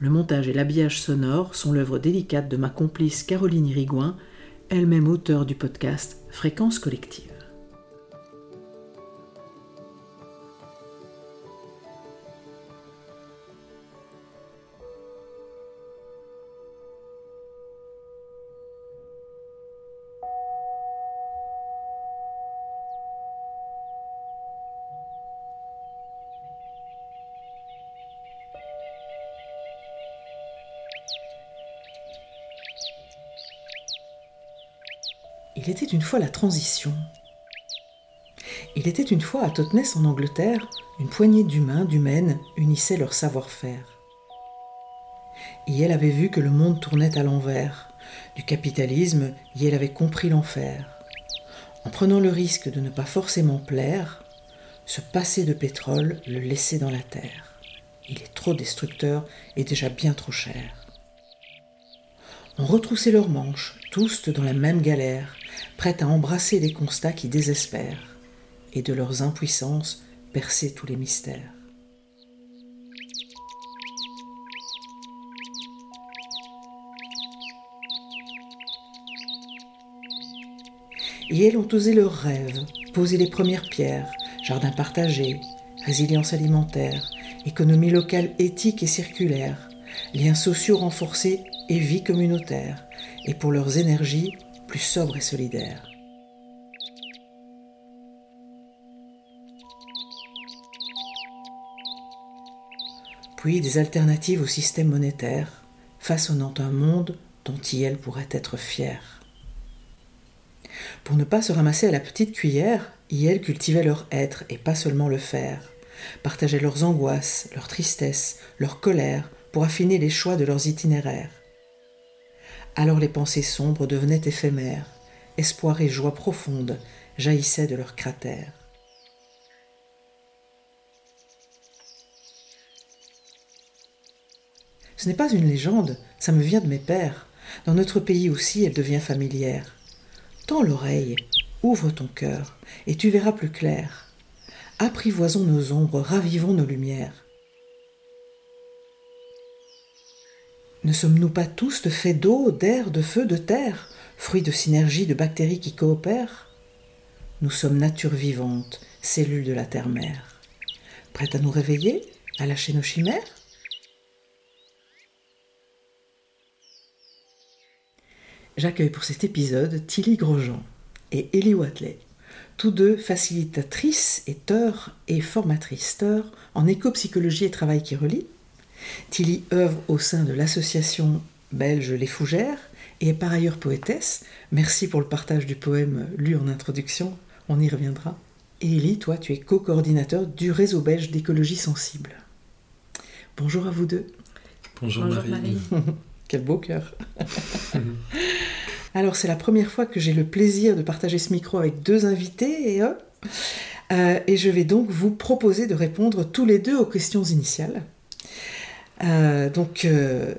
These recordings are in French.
Le montage et l'habillage sonore sont l'œuvre délicate de ma complice Caroline Irigouin, elle-même auteure du podcast Fréquence collective. Une fois la transition. Il était une fois à Totnes en Angleterre, une poignée d'humains, d'humaines unissaient leur savoir-faire. Et elle avait vu que le monde tournait à l'envers. Du capitalisme, elle avait compris l'enfer. En prenant le risque de ne pas forcément plaire, se passer de pétrole, le laisser dans la terre. Il est trop destructeur et déjà bien trop cher. On retroussait leurs manches, tous dans la même galère, prêtes à embrasser des constats qui désespèrent, et de leurs impuissances percer tous les mystères. Et elles ont osé leurs rêves, posé les premières pierres, jardin partagé, résilience alimentaire, économie locale éthique et circulaire, liens sociaux renforcés et vie communautaire, et pour leurs énergies plus sobres et solidaires. Puis des alternatives au système monétaire, façonnant un monde dont IEL pourrait être fier. Pour ne pas se ramasser à la petite cuillère, IEL cultivait leur être et pas seulement le faire, partageaient leurs angoisses, leurs tristesses, leurs colères pour affiner les choix de leurs itinéraires. Alors les pensées sombres devenaient éphémères, espoir et joie profonde jaillissaient de leurs cratères. Ce n'est pas une légende, ça me vient de mes pères. Dans notre pays aussi, elle devient familière. Tends l'oreille, ouvre ton cœur, et tu verras plus clair. Apprivoisons nos ombres, ravivons nos lumières. Ne sommes-nous pas tous de faits d'eau, d'air, de feu, de terre, fruits de synergie de bactéries qui coopèrent? Nous sommes nature vivante, cellules de la terre-mère. Prête à nous réveiller, à lâcher nos chimères? J'accueille pour cet épisode Tilly Grosjean et Ellie Watley, tous deux facilitatrices et et formatrices en éco-psychologie et travail qui relie, Tilly œuvre au sein de l'association belge Les Fougères et est par ailleurs poétesse. Merci pour le partage du poème lu en introduction, on y reviendra. Et Elie, toi, tu es co-coordinateur du réseau belge d'écologie sensible. Bonjour à vous deux. Bonjour, Marie. Quel beau cœur. Alors, c'est la première fois que j'ai le plaisir de partager ce micro avec deux invités et, euh, et je vais donc vous proposer de répondre tous les deux aux questions initiales. Euh, donc, euh,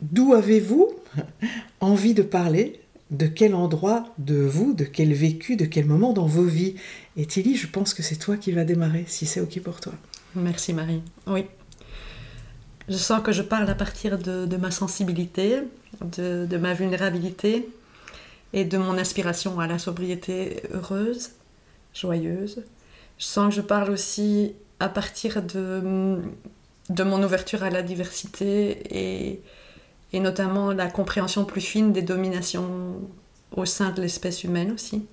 d'où avez-vous envie de parler? De quel endroit de vous, de quel vécu, de quel moment dans vos vies? Et Tilly, je pense que c'est toi qui vas démarrer, si c'est OK pour toi. Merci Marie. Oui. Je sens que je parle à partir de, ma sensibilité, de, de, ma vulnérabilité et de mon aspiration à la sobriété heureuse, joyeuse. Je sens que je parle aussi à partir de, de mon ouverture à la diversité et, et notamment la compréhension plus fine des dominations au sein de l'espèce humaine aussi.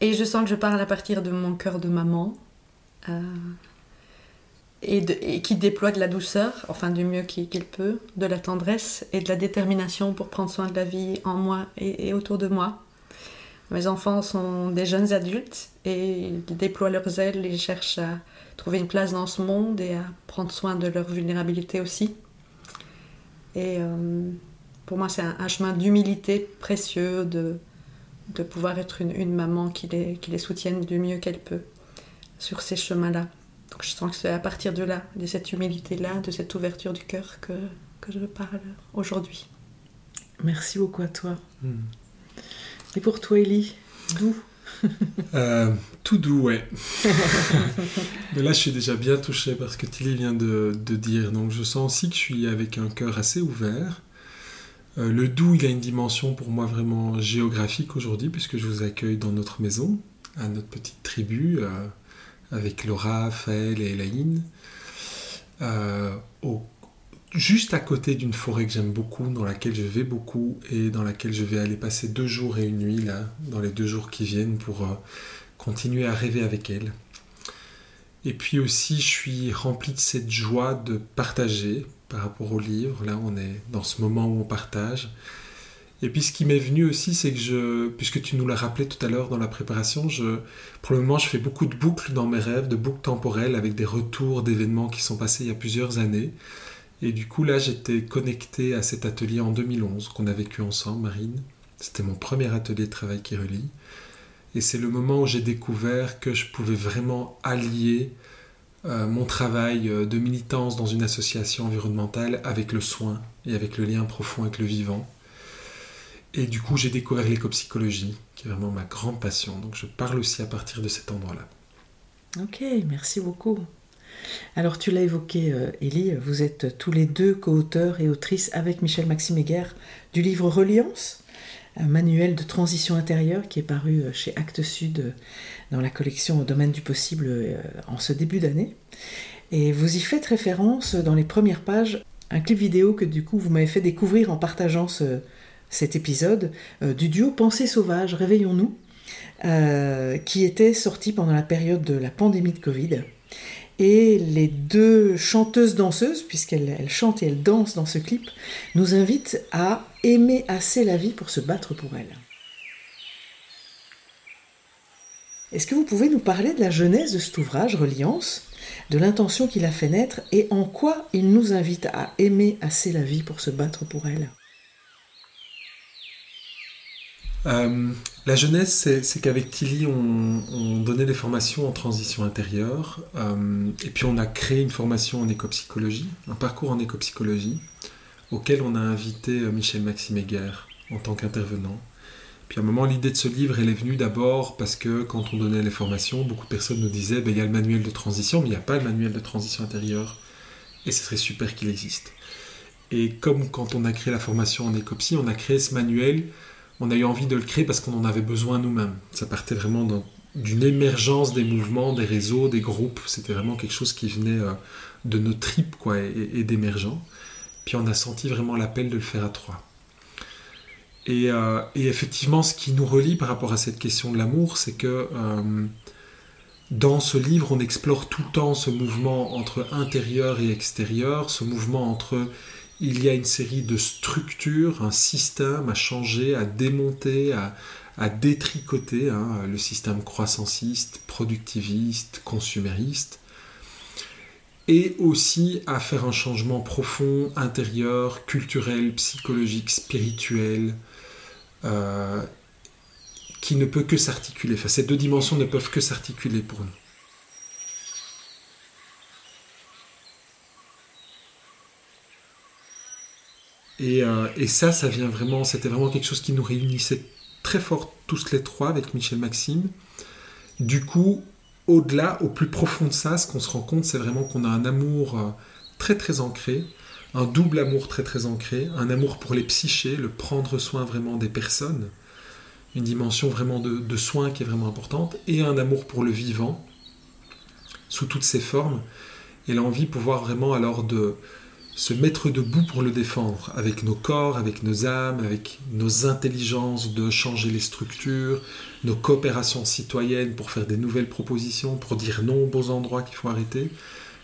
Et je sens que je parle à partir de mon cœur de maman euh, et, qui déploie de la douceur, enfin du mieux qu'il peut, de la tendresse et de la détermination pour prendre soin de la vie en moi et, autour de moi. Mes enfants sont des jeunes adultes et ils déploient leurs ailes et cherchent à trouver une place dans ce monde et à prendre soin de leur vulnérabilité aussi. Et euh, pour moi, c'est un, chemin d'humilité précieux de, de pouvoir être une, maman qui les, qui les soutienne du mieux qu'elle peut sur ces chemins-là. Donc je sens que c'est à partir de là, de cette humilité-là, de cette ouverture du cœur que, que je parle aujourd'hui. Merci beaucoup à toi. Hmm. Et pour toi, Ellie, d'où euh, tout doux, ouais. Mais là, je suis déjà bien touché parce que Tilly vient de, dire. Donc, je sens aussi que je suis avec un cœur assez ouvert. Euh, le doux, il a une dimension pour moi vraiment géographique aujourd'hui, puisque je vous accueille dans notre maison, à notre petite tribu, euh, avec Laura, Raphaël et Elaine, au juste à côté d'une forêt que j'aime beaucoup, dans laquelle je vais beaucoup et dans laquelle je vais aller passer deux jours et une nuit là, dans les deux jours qui viennent pour euh, continuer à rêver avec elle. Et puis aussi, je suis rempli de cette joie de partager par rapport au livre. Là, on est dans ce moment où on partage. Et puis ce qui m'est venu aussi, c'est que je, puisque tu nous l'as rappelé tout à l'heure dans la préparation, je, pour le moment, je fais beaucoup de boucles dans mes rêves, de boucles temporelles avec des retours d'événements qui sont passés il y a plusieurs années. Et du coup, là, j'étais connecté à cet atelier en 2011 qu'on a vécu ensemble, Marine. C'était mon premier atelier de travail qui relie. Et c'est le moment où j'ai découvert que je pouvais vraiment allier euh, mon travail euh, de militance dans une association environnementale avec le soin et avec le lien profond avec le vivant. Et du coup, j'ai découvert l'écopsychologie, qui est vraiment ma grande passion. Donc, je parle aussi à partir de cet endroit-là. Ok, merci beaucoup. Alors tu l'as évoqué, euh, Élie, vous êtes tous les deux co-auteurs et autrices avec Michel Maxime du livre Reliance, un manuel de transition intérieure qui est paru euh, chez Actes Sud euh, dans la collection Au domaine du possible en ce début d'année. Et vous y faites référence dans les premières pages, un clip vidéo que du coup vous m'avez fait découvrir en partageant cet épisode du duo Pensée sauvage, Réveillons-nous, qui était sorti pendant la période de la pandémie de Covid et les deux chanteuses danseuses, puisqu'elles chantent et elles dansent dans ce clip, nous invitent à aimer assez la vie pour se battre pour elle. Est-ce que vous pouvez nous parler de la genèse de cet ouvrage, Reliance, de l'intention qu'il a fait naître et en quoi il nous invite à aimer assez la vie pour se battre pour elle? Euh, la jeunesse, c'est qu'avec Tilly, on, donnait des formations en transition intérieure, euh, et puis on a créé une formation en écopsychologie, un parcours en écopsychologie, auquel on a invité euh, Michel Maxime en tant qu'intervenant. Puis à un moment, l'idée de ce livre, elle est venue d'abord parce que quand on donnait les formations, beaucoup de personnes nous disaient, ben, il y a le manuel de transition, mais il n'y a pas le manuel de transition intérieure, et ce serait super qu'il existe. Et comme quand on a créé la formation en écopsy, on a créé ce manuel on a eu envie de le créer parce qu'on en avait besoin nous-mêmes. Ça partait vraiment d'une émergence des mouvements, des réseaux, des groupes. C'était vraiment quelque chose qui venait euh, de nos tripes quoi, et, d'émergents. Puis on a senti vraiment l'appel de le faire à trois. Euh, et, effectivement, ce qui nous relie par rapport à cette question de l'amour, c'est que euh, dans ce livre, on explore tout le temps ce mouvement entre intérieur et extérieur, ce mouvement entre il y a une série de structures, un système à changer, à démonter, à, détricoter, hein, le système croissanciste, productiviste, consumériste, et aussi à faire un changement profond, intérieur, culturel, psychologique, spirituel, euh, qui ne peut que s'articuler. Enfin, ces deux dimensions ne peuvent que s'articuler pour nous. Et, et ça, ça vient vraiment, c'était vraiment quelque chose qui nous réunissait très fort tous les trois avec Michel Maxime. Du coup, au-delà, au plus profond de ça, ce qu'on se rend compte, c'est vraiment qu'on a un amour euh, très très ancré, un double amour très très ancré, un amour pour les psychés, le prendre soin vraiment des personnes, une dimension vraiment de, de soin qui est vraiment importante, et un amour pour le vivant, sous toutes ses formes, et l'envie pouvoir vraiment alors de, se mettre debout pour le défendre, avec nos corps, avec nos âmes, avec nos intelligences de changer les structures, nos coopérations citoyennes pour faire des nouvelles propositions, pour dire non aux beaux endroits qu'il faut arrêter,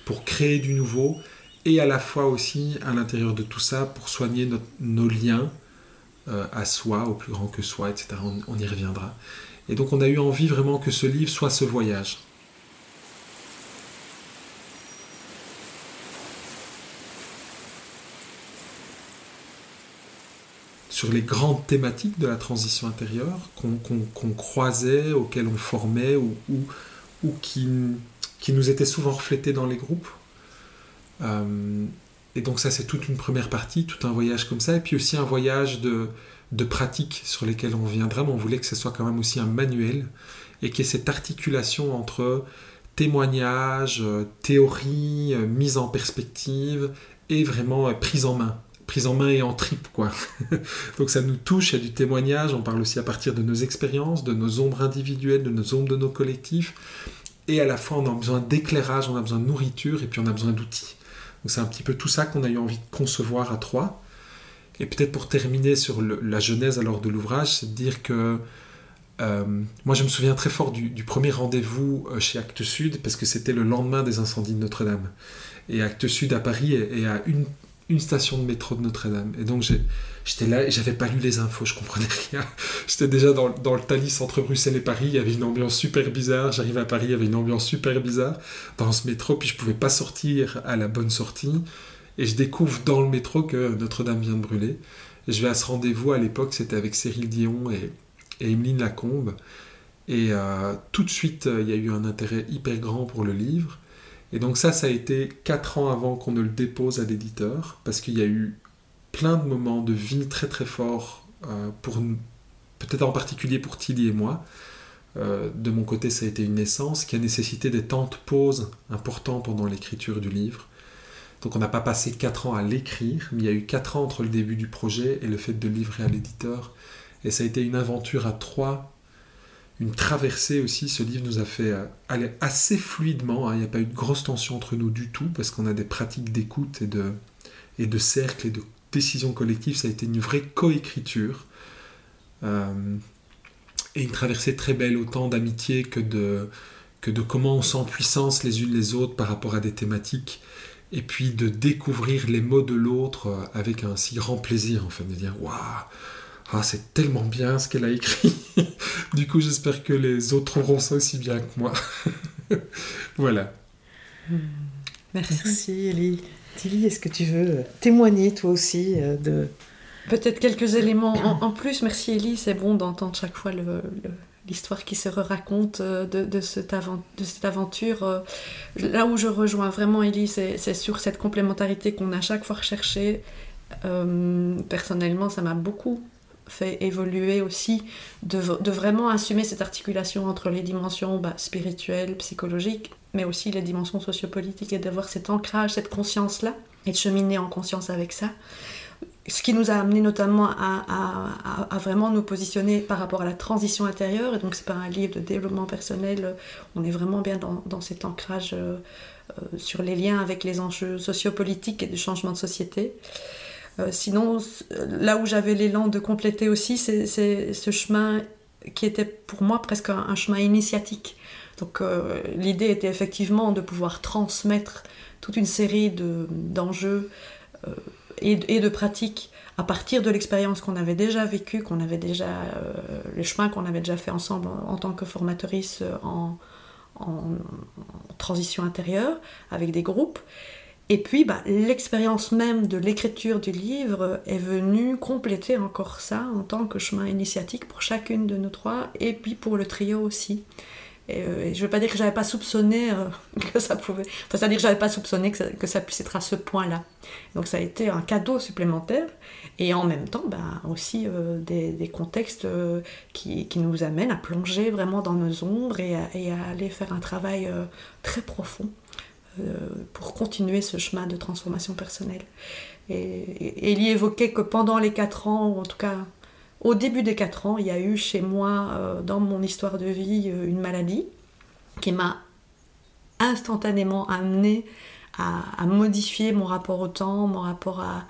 pour créer du nouveau, et à la fois aussi à l'intérieur de tout ça pour soigner nos liens euh, à soi, au plus grand que soi, etc. on y reviendra. Et donc on a eu envie vraiment que ce livre soit ce voyage. Sur les grandes thématiques de la transition intérieure qu'on croisait, auxquelles on formait ou, qui, nous étaient souvent reflétées dans les groupes. Euh, et donc ça c'est toute une première partie, tout un voyage comme ça, et puis aussi un voyage de, de pratiques sur lesquelles on viendra, mais on voulait que ce soit quand même aussi un manuel, et qu'il y ait cette articulation entre témoignage, euh, théorie, euh, mise en perspective, et vraiment prise en main prise en main et en tripe, quoi. Donc ça nous touche, il y a du témoignage, on parle aussi à partir de nos expériences, de nos ombres individuelles, de nos ombres de nos collectifs, et à la fois on a besoin d'éclairage, on a besoin de nourriture, et puis on a besoin d'outils. Donc c'est un petit peu tout ça qu'on a eu envie de concevoir à trois. Et peut-être pour terminer sur la genèse alors de l'ouvrage, c'est de dire que euh, moi je me souviens très fort du, premier rendez-vous euh, chez Actes Sud, parce que c'était le lendemain des incendies de Notre-Dame. Et Actes Sud à Paris est à une une station de métro de Notre-Dame. Et donc j'étais là et j'avais pas lu les infos, je comprenais rien. J'étais déjà dans, le Thalys entre Bruxelles et Paris, il y avait une ambiance super bizarre. J'arrive à Paris, il y avait une ambiance super bizarre dans ce métro, puis je pouvais pas sortir à la bonne sortie. Et je découvre dans le métro que Notre-Dame vient de brûler. Je vais à ce rendez-vous à l'époque, c'était avec Cyril Dion et, et Emeline Lacombe. Et euh, tout de suite, il y a eu un intérêt hyper grand pour le livre. Et donc ça, ça a été quatre ans avant qu'on ne le dépose à l'éditeur, parce qu'il y a eu plein de moments de vie très très forts, euh, peut-être en particulier pour Tilly et moi. Euh, de mon côté, ça a été une naissance qui a nécessité des temps de pause importants pendant l'écriture du livre. Donc on n'a pas passé quatre ans à l'écrire, mais il y a eu quatre ans entre le début du projet et le fait de livrer à l'éditeur. Et ça a été une aventure à trois une traversée aussi. Ce livre nous a fait euh, aller assez fluidement. Hein. Il n'y a pas eu de grosse tension entre nous du tout parce qu'on a des pratiques d'écoute et de, cercle et de décision collective. Ça a été une vraie coécriture. Euh, et une traversée très belle, autant d'amitié que de, que de comment on sent puissance les unes les autres par rapport à des thématiques. Et puis de découvrir les mots de l'autre euh, avec un si grand plaisir, en fait, de dire Waouh ah, c'est tellement bien ce qu'elle a écrit. du coup, j'espère que les autres trouveront ça aussi bien que moi. voilà. Hmm. Merci. Merci, Ellie. Tilly, est-ce que tu veux témoigner toi aussi euh, de... Peut-être quelques éléments en, plus. Merci, Ellie. C'est bon d'entendre chaque fois l'histoire qui se raconte euh, de, de, cette de, cette aventure. Euh. Là où je rejoins vraiment Ellie, c'est sur cette complémentarité qu'on a chaque fois recherchée. personnellement, ça m'a beaucoup fait évoluer aussi, de, vraiment assumer cette articulation entre les dimensions bah, spirituelles, psychologiques, mais aussi les dimensions sociopolitiques et d'avoir cet ancrage, cette conscience-là, et de cheminer en conscience avec ça. Ce qui nous a amené notamment à, vraiment nous positionner par rapport à la transition intérieure, et donc c'est pas un livre de développement personnel, on est vraiment bien dans, cet ancrage euh, sur les liens avec les enjeux sociopolitiques et du changement de société. Euh, sinon, là où j'avais l'élan de compléter aussi, c'est ce chemin qui était pour moi presque un, chemin initiatique. Donc euh, l'idée était effectivement de pouvoir transmettre toute une série d'enjeux euh, et, de pratiques à partir de l'expérience qu'on avait déjà vécue, qu'on avait déjà, le chemin qu'on avait déjà fait ensemble en, tant que formatrice en, transition intérieure avec des groupes. Et puis, bah, l'expérience même de l'écriture du livre est venue compléter encore ça en tant que chemin initiatique pour chacune de nous trois, et puis pour le trio aussi. et, je veux pas dire que j'avais pas soupçonné que ça pouvait. Enfin, c'est-à-dire que j'avais pas soupçonné que ça, puisse être à ce point-là. Donc ça a été un cadeau supplémentaire et en même temps ben, aussi des, des, contextes qui, nous amènent à plonger vraiment dans nos ombres et à aller faire un travail très profond pour continuer ce chemin de transformation personnelle. Et, il y évoquait que pendant les 4 ans, ou en tout cas au début des 4 ans, il y a eu chez moi, euh, dans mon histoire de vie, euh, une maladie qui m'a instantanément amené à, modifier mon rapport au temps, mon rapport à,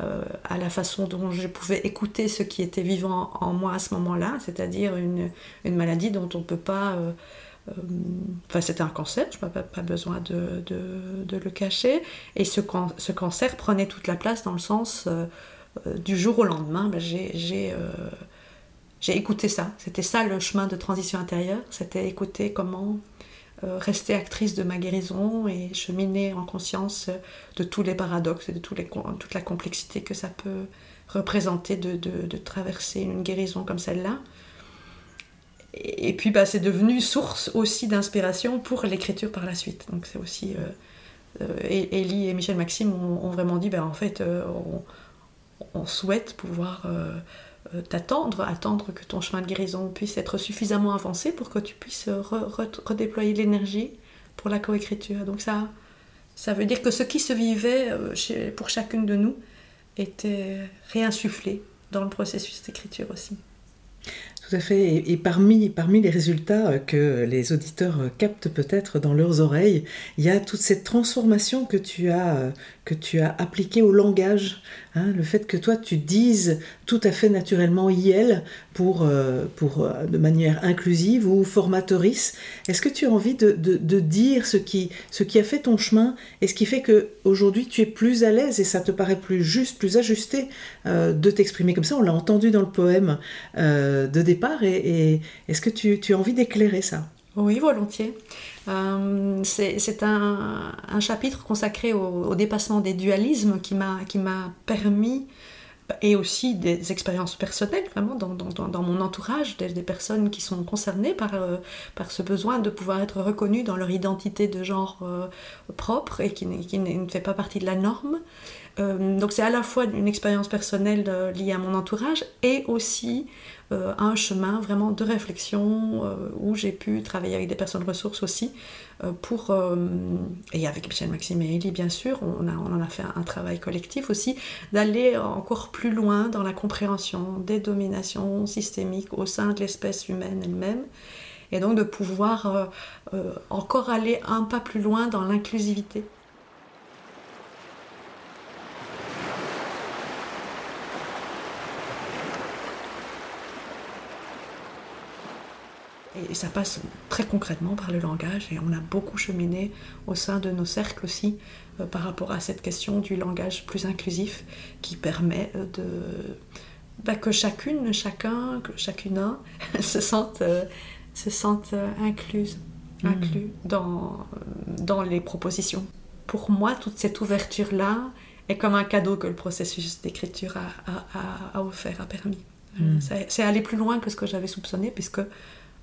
euh, la façon dont je pouvais écouter ce qui était vivant en moi à ce moment-là, c'est-à-dire une, une, maladie dont on ne peut pas euh, enfin, c'était un cancer, je n'ai pas, besoin de, le cacher. Et ce, ce, cancer prenait toute la place dans le sens euh, euh, du jour au lendemain, ben, j'ai écouté ça. C'était ça le chemin de transition intérieure. C'était écouter comment rester actrice de ma guérison et cheminer en conscience de tous les paradoxes et de toute la complexité que ça peut représenter de traverser une guérison comme celle-là et puis bah, c'est devenu source aussi d'inspiration pour l'écriture par la suite. Donc c'est aussi euh, euh et Michel Maxime ont, vraiment dit bah, en fait euh, on, souhaite pouvoir euh, t'attendre, attendre que ton chemin de guérison puisse être suffisamment avancé pour que tu puisses redéployer l'énergie pour la coécriture. Donc ça, ça veut dire que ce qui se vivait pour chacune de nous était réinsufflé dans le processus d'écriture aussi. Tout à fait. Et, parmi, parmi les résultats euh, que les auditeurs euh, captent peut-être dans leurs oreilles, il y a toute cette transformation que tu as, euh, que tu as appliquée au langage. Hein, le fait que toi, tu dises tout à fait naturellement IL pour, pour, de manière inclusive ou formatrice. Est-ce que tu as envie de, de, dire ce qui, ce qui a fait ton chemin et ce qui fait que aujourd'hui tu es plus à l'aise et ça te paraît plus juste, plus ajusté de t'exprimer comme ça? On l'a entendu dans le poème de départ et, est-ce que tu, as envie d'éclairer ça? Oui, volontiers. Euh, c'est un, chapitre consacré au, dépassement des dualismes qui m'a permis et aussi des expériences personnelles, vraiment, dans, mon entourage, des, personnes qui sont concernées par, euh, par ce besoin de pouvoir être reconnues dans leur identité de genre euh, propre et qui, ne fait pas partie de la norme. Donc c'est à la fois une expérience personnelle liée à mon entourage et aussi euh, un chemin vraiment de réflexion euh, où j'ai pu travailler avec des personnes ressources aussi euh, pour, et avec Michel Maxime et Elie bien sûr, on, en a fait un, travail collectif aussi, d'aller encore plus loin dans la compréhension des dominations systémiques au sein de l'espèce humaine elle-même et donc de pouvoir encore aller un pas plus loin dans l'inclusivité. Et ça passe très concrètement par le langage et on a beaucoup cheminé au sein de nos cercles aussi euh, par rapport à cette question du langage plus inclusif qui permet euh, de, bah, que chacune, chacun, que chacune se sente, euh, se sente incluse, mmh. inclus dans, dans les propositions. Pour moi, toute cette ouverture-là est comme un cadeau que le processus d'écriture a, a, offert, a permis. Mmh. C'est aller plus loin que ce que j'avais soupçonné puisque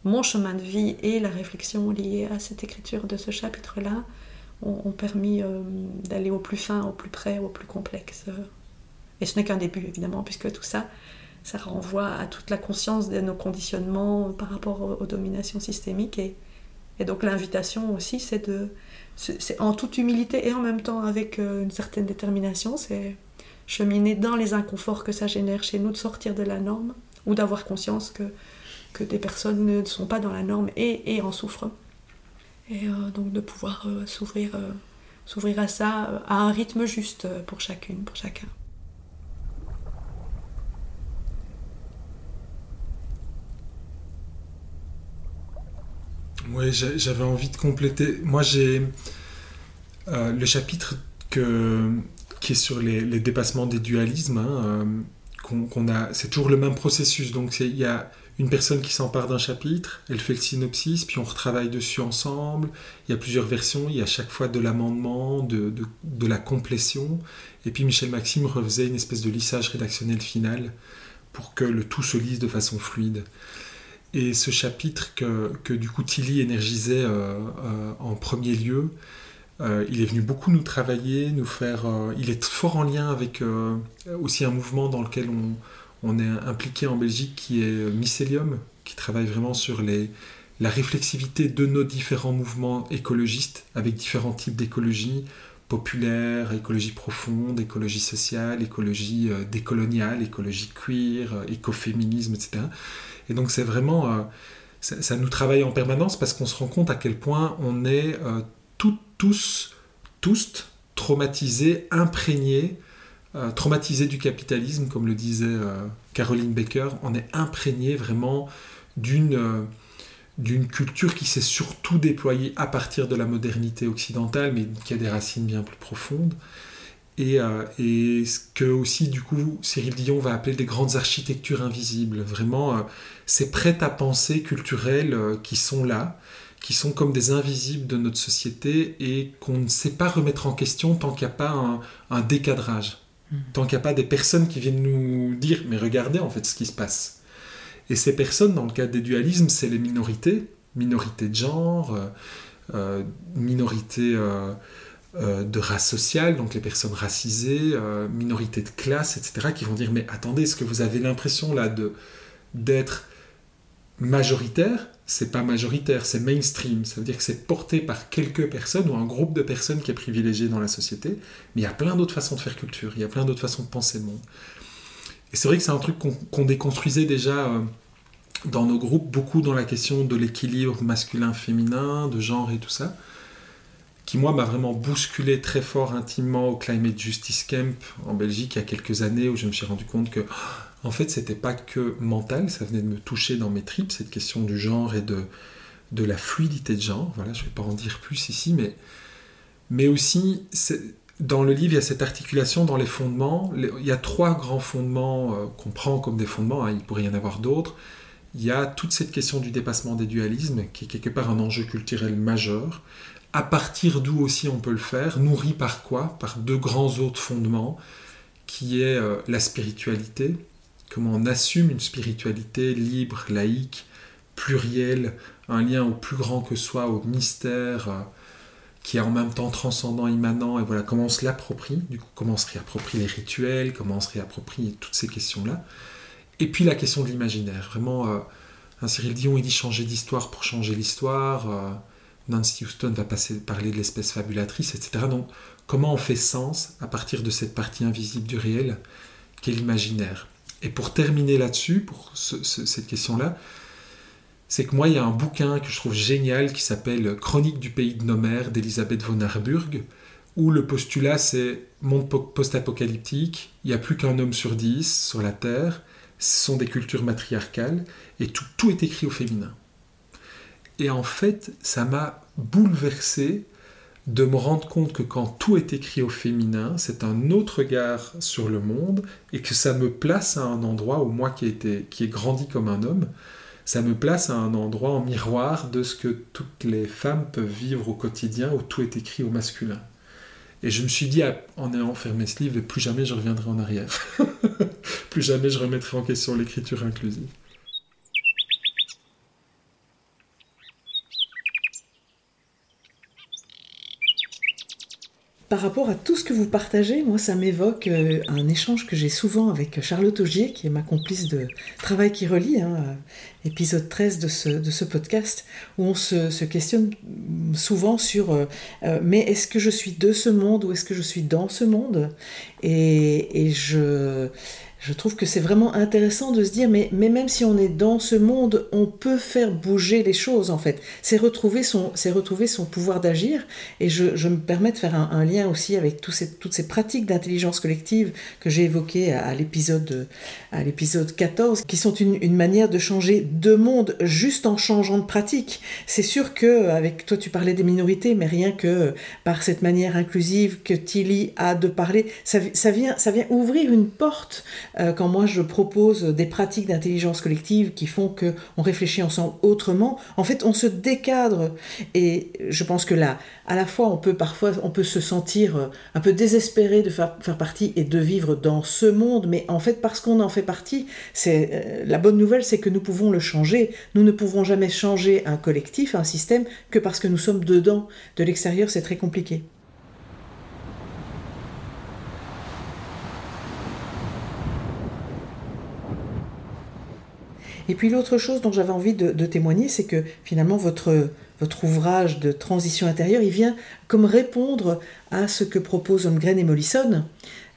mon chemin de vie et la réflexion liée à cette écriture de ce chapitre-là ont, permis euh, d'aller au plus fin, au plus près, au plus complexe. Et ce n'est qu'un début, évidemment, puisque tout ça, ça renvoie à toute la conscience de nos conditionnements par rapport aux, dominations systémiques. Et, donc l'invitation aussi, c'est de, c'est en toute humilité et en même temps avec euh, une certaine détermination, c'est cheminer dans les inconforts que ça génère chez nous, de sortir de la norme, ou d'avoir conscience que que des personnes ne sont pas dans la norme et, en souffrent. Et euh, donc de pouvoir euh, s'ouvrir, euh, s'ouvrir à ça à un rythme juste pour chacune, pour chacun. Oui, j'avais envie de compléter. Moi, j'ai le chapitre qui est sur les, dépassements des dualismes. Hein, qu'on a, c'est toujours le même processus. Donc il y a une personne qui s'empare d'un chapitre, elle fait le synopsis, puis on retravaille dessus ensemble. Il y a plusieurs versions, il y a à chaque fois de l'amendement, de, de, la complétion. Et puis Michel Maxime refaisait une espèce de lissage rédactionnel final pour que le tout se lise de façon fluide. Et ce chapitre que, que du coup Tilly énergisait euh, euh, en premier lieu, euh, il est venu beaucoup nous travailler, nous faire. il est fort en lien avec aussi un mouvement dans lequel on, on, est impliqué en Belgique qui est Mycelium, qui travaille vraiment sur les, la réflexivité de nos différents mouvements écologistes avec différents types d'écologie populaire, écologie profonde, écologie sociale, écologie décoloniale, écologie queer, écoféminisme, etc. Et donc c'est vraiment, euh, ça, nous travaille en permanence parce qu'on se rend compte à quel point on est euh, tous, tous traumatisés, imprégnés, euh, traumatisés du capitalisme, comme le disait Caroline Baker. On est imprégnés vraiment d'une d'une culture qui s'est surtout déployée à partir de la modernité occidentale, mais qui a des racines bien plus profondes et, euh, ce que aussi du coup Cyril Dion va appeler des grandes architectures invisibles, vraiment euh, ces prêts à penser culturels euh, qui sont là, qui sont comme des invisibles de notre société et qu'on ne sait pas remettre en question tant qu'il n'y a pas un, décadrage. Tant qu'il n'y a pas des personnes qui viennent nous dire mais regardez en fait ce qui se passe. Et ces personnes, dans le cas des dualismes, c'est les minorités, minorités de genre, minorités euh, de race sociale, donc les personnes racisées, euh, minorités de classe, etc., qui vont dire mais attendez, est-ce que vous avez l'impression là d'être majoritaire C'est pas majoritaire, c'est mainstream. Ça veut dire que c'est porté par quelques personnes ou un groupe de personnes qui est privilégié dans la société. Mais il y a plein d'autres façons de faire culture, il y a plein d'autres façons de penser le monde. Et c'est vrai que c'est un truc qu'on déconstruisait déjà. Euh, dans nos groupes, beaucoup dans la question de l'équilibre masculin-féminin, de genre et tout ça qui moi m'a vraiment bousculé très fort intimement au Climate Justice Camp en Belgique il y a quelques années où je me suis rendu compte que en fait c'était pas que mental, ça venait de me toucher dans mes tripes cette question du genre et de, de la fluidité de genre. Voilà, je vais pas en dire plus ici, mais mais aussi dans le livre il y a cette articulation dans les fondements. Il y a trois grands fondements euh, qu'on prend comme des fondements. Hein, il pourrait y en avoir d'autres. Il y a toute cette question du dépassement des dualismes, qui est quelque part un enjeu culturel majeur à partir d'où aussi on peut le faire, nourri par quoi? Par deux grands autres fondements, qui est euh, la spiritualité, comment on assume une spiritualité libre, laïque, plurielle, un lien au plus grand que soi, au mystère, euh, qui est en même temps transcendant, immanent, et voilà, comment on se l'approprie, du coup, comment on se réapproprie les rituels, comment on se réapproprie toutes ces questions-là. Et puis la question de l'imaginaire, vraiment, euh, Cyril Dion, il dit changer d'histoire pour changer l'histoire Nancy Houston va parler de l'espèce fabulatrice, etc. Donc, comment on fait sens à partir de cette partie invisible du réel qu'est l'imaginaire? Et pour terminer là-dessus, pour cette question-là, c'est que moi, il y a un bouquin que je trouve génial qui s'appelle Chronique du pays de nos mères d'Elisabeth von Harburg, où le postulat c'est monde post-apocalyptique, il n'y a plus qu'un homme sur dix sur la Terre, ce sont des cultures matriarcales, et tout est écrit au féminin. Et en fait, ça m'a bouleversé de me rendre compte que quand tout est écrit au féminin, c'est un autre regard sur le monde et que ça me place à un endroit où moi qui qui ai grandi comme un homme, ça me place à un endroit en miroir de ce que toutes les femmes peuvent vivre au quotidien où tout est écrit au masculin. Et je me suis dit, en ayant fermé ce livre, plus jamais je reviendrai en arrière. plus jamais je remettrai en question l'écriture inclusive. Par rapport à tout ce que vous partagez, moi, ça m'évoque euh, un échange que j'ai souvent avec Charlotte Augier, qui est ma complice de travail qui relie, hein, euh, épisode 13 de ce, podcast, où on se, questionne souvent sur euh, mais est-ce que je suis de ce monde ou est-ce que je suis dans ce monde? Et je je trouve que c'est vraiment intéressant de se dire, mais, mais même si on est dans ce monde, on peut faire bouger les choses, en fait. C'est retrouver son, c'est retrouver son pouvoir d'agir. Et je, je, me permets de faire un, lien aussi avec tous ces, toutes ces pratiques d'intelligence collective que j'ai évoquées à, l'épisode, à l'épisode 14, qui sont une, une, manière de changer de monde juste en changeant de pratique. C'est sûr que, avec toi, tu parlais des minorités, mais rien que par cette manière inclusive que Tilly a de parler, ça, vient, ça vient ouvrir une porte euh, quand moi je propose des pratiques d'intelligence collective qui font qu'on réfléchit ensemble autrement, en fait on se décadre. Et je pense que là, à la fois on peut parfois on peut se sentir euh, un peu désespéré de faire, faire partie et de vivre dans ce monde, mais en fait parce qu'on en fait partie, c'est euh, la bonne nouvelle c'est que nous pouvons le changer. Nous ne pouvons jamais changer un collectif, un système, que parce que nous sommes dedans. De l'extérieur c'est très compliqué. Et puis l'autre chose dont j'avais envie de, témoigner, c'est que finalement votre, votre ouvrage de transition intérieure, il vient comme répondre à ce que proposent Holmgren et Mollison,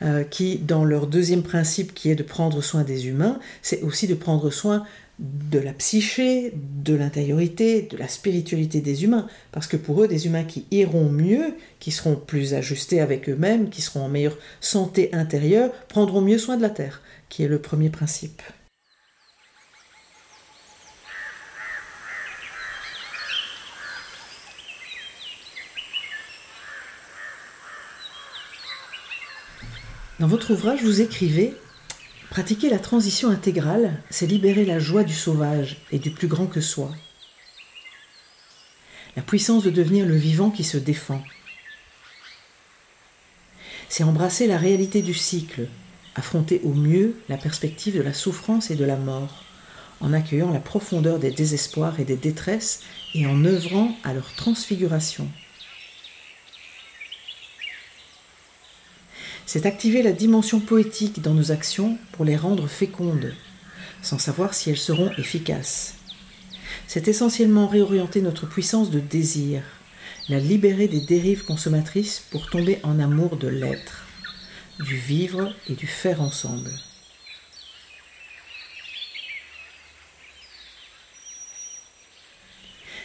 euh, qui, dans leur deuxième principe qui est de prendre soin des humains, c'est aussi de prendre soin de la psyché, de l'intériorité, de la spiritualité des humains. Parce que pour eux, des humains qui iront mieux, qui seront plus ajustés avec eux-mêmes, qui seront en meilleure santé intérieure, prendront mieux soin de la Terre, qui est le premier principe. Dans votre ouvrage, vous écrivez Pratiquer la transition intégrale, c'est libérer la joie du sauvage et du plus grand que soi. La puissance de devenir le vivant qui se défend. C'est embrasser la réalité du cycle, affronter au mieux la perspective de la souffrance et de la mort, en accueillant la profondeur des désespoirs et des détresses et en œuvrant à leur transfiguration. C'est activer la dimension poétique dans nos actions pour les rendre fécondes, sans savoir si elles seront efficaces. C'est essentiellement réorienter notre puissance de désir, la libérer des dérives consommatrices pour tomber en amour de l'être, du vivre et du faire ensemble.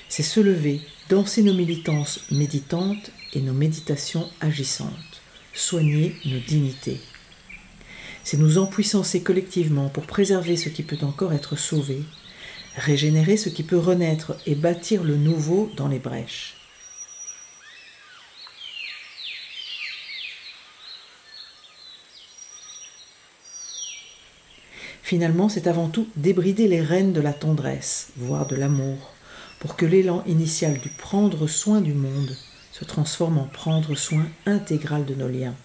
C'est se lever, danser nos militances méditantes et nos méditations agissantes soigner nos dignités. C'est nous empuissancer collectivement pour préserver ce qui peut encore être sauvé, régénérer ce qui peut renaître et bâtir le nouveau dans les brèches. Finalement, c'est avant tout débrider les rênes de la tendresse, voire de l'amour, pour que l'élan initial du prendre soin du monde se transforme en prendre soin intégral de nos liens.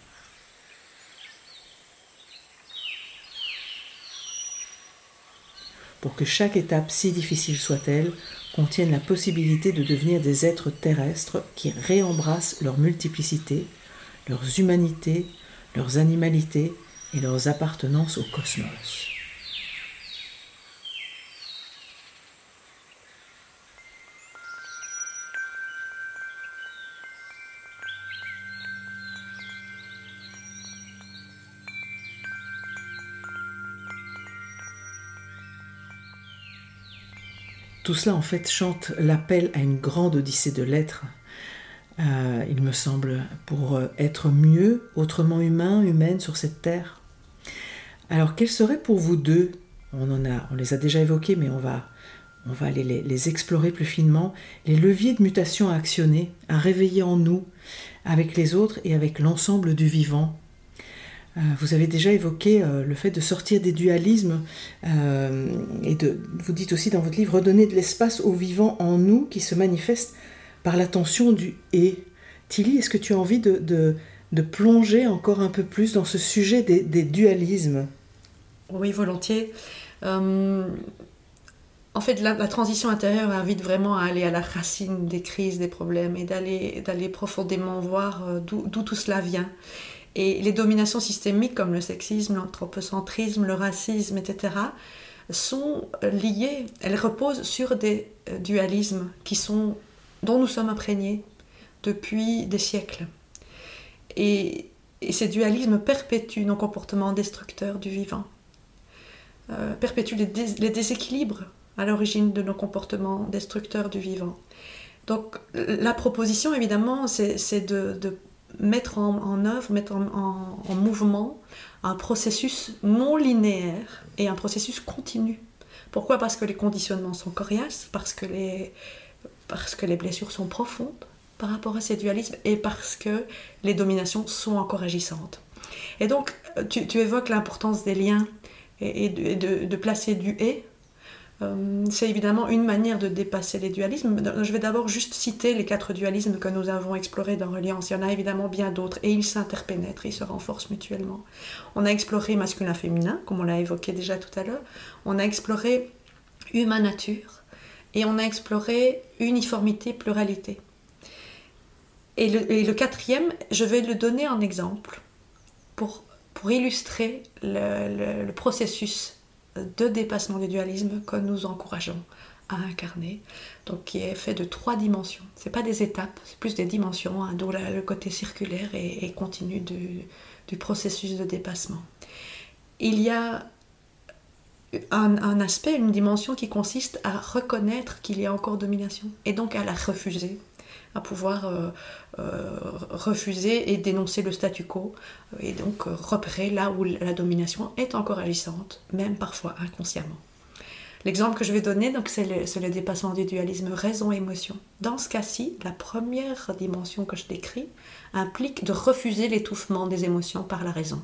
Pour que chaque étape, si difficile soit-elle, contienne la possibilité de devenir des êtres terrestres qui réembrassent leur multiplicité, leurs humanités, leurs animalités et leurs appartenances au cosmos. Tout cela, en fait, chante l'appel à une grande odyssée de l'être, euh, il me semble, pour euh, être mieux, autrement humain, humaine sur cette terre. Alors, quels seraient pour vous deux, on, en a, on les a déjà évoqués, mais on va, on va aller les, explorer plus finement, les leviers de mutation à actionner, à réveiller en nous, avec les autres et avec l'ensemble du vivant vous avez déjà évoqué euh, le fait de sortir des dualismes euh, et de, vous dites aussi dans votre livre, redonner de l'espace au vivant en nous qui se manifeste par l'attention du et. Tilly, est-ce que tu as envie de, plonger encore un peu plus dans ce sujet des, dualismes? Oui, volontiers. en fait, la, la, transition intérieure invite vraiment à aller à la racine des crises, des problèmes et d'aller profondément voir d'où tout cela vient. Et les dominations systémiques comme le sexisme, l'anthropocentrisme, le racisme, etc., sont liées, elles reposent sur des euh, dualismes qui sont, dont nous sommes imprégnés depuis des siècles. Et, ces dualismes perpétuent nos comportements destructeurs du vivant, euh, perpétuent les, déséquilibres à l'origine de nos comportements destructeurs du vivant. Donc la proposition, évidemment, c'est de, mettre en, œuvre, mettre en, mouvement un processus non linéaire et un processus continu. Pourquoi? Parce que les conditionnements sont coriaces, parce que les, parce que les blessures sont profondes par rapport à ces dualismes et parce que les dominations sont encore agissantes. Et donc, tu, évoques l'importance des liens et, de, placer du et. Euh, c'est évidemment une manière de dépasser les dualismes. Je vais d'abord juste citer les quatre dualismes que nous avons explorés dans Reliance. Il y en a évidemment bien d'autres et ils s'interpénètrent, ils se renforcent mutuellement. On a exploré masculin-féminin, comme on l'a évoqué déjà tout à l'heure. On a exploré humain-nature et on a exploré uniformité-pluralité. Et le, quatrième, je vais le donner en exemple pour, pour illustrer le, processus de dépassement du dualisme que nous encourageons à incarner, donc qui est fait de trois dimensions. Ce n'est pas des étapes, c'est plus des dimensions, hein, d'où le côté circulaire et, continu du, processus de dépassement. Il y a un, aspect, une dimension qui consiste à reconnaître qu'il y a encore domination et donc à la refuser, à pouvoir euh, refuser et dénoncer le statu quo et donc euh, repérer là où la domination est encore agissante, même parfois inconsciemment. L'exemple que je vais donner, c'est le, dépassement du dualisme raison-émotion. Dans ce cas-ci, la première dimension que je décris implique de refuser l'étouffement des émotions par la raison,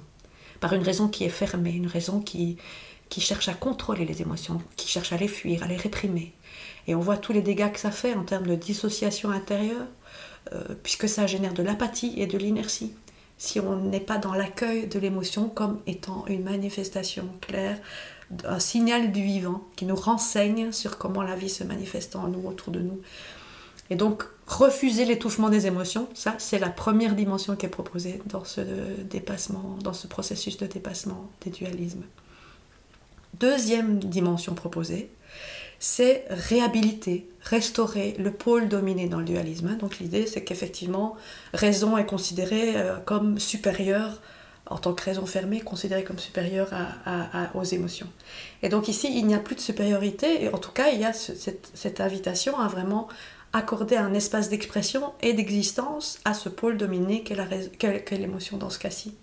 par une raison qui est fermée, une raison qui, cherche à contrôler les émotions, qui cherche à les fuir, à les réprimer. Et on voit tous les dégâts que ça fait en termes de dissociation intérieure, euh, puisque ça génère de l'apathie et de l'inertie. Si on n'est pas dans l'accueil de l'émotion comme étant une manifestation claire, un signal du vivant qui nous renseigne sur comment la vie se manifeste en nous, autour de nous. Et donc, refuser l'étouffement des émotions, ça, c'est la première dimension qui est proposée dans ce dépassement, dans ce processus de dépassement des dualismes. Deuxième dimension proposée, c'est réhabiliter, restaurer le pôle dominé dans le dualisme. Donc l'idée, c'est qu'effectivement, raison est considérée euh, comme supérieure, en tant que raison fermée, considérée comme supérieure aux émotions. Et donc ici, il n'y a plus de supériorité, et en tout cas, il y a cette, invitation à vraiment accorder un espace d'expression et d'existence à ce pôle dominé qu'est l'émotion dans ce cas-ci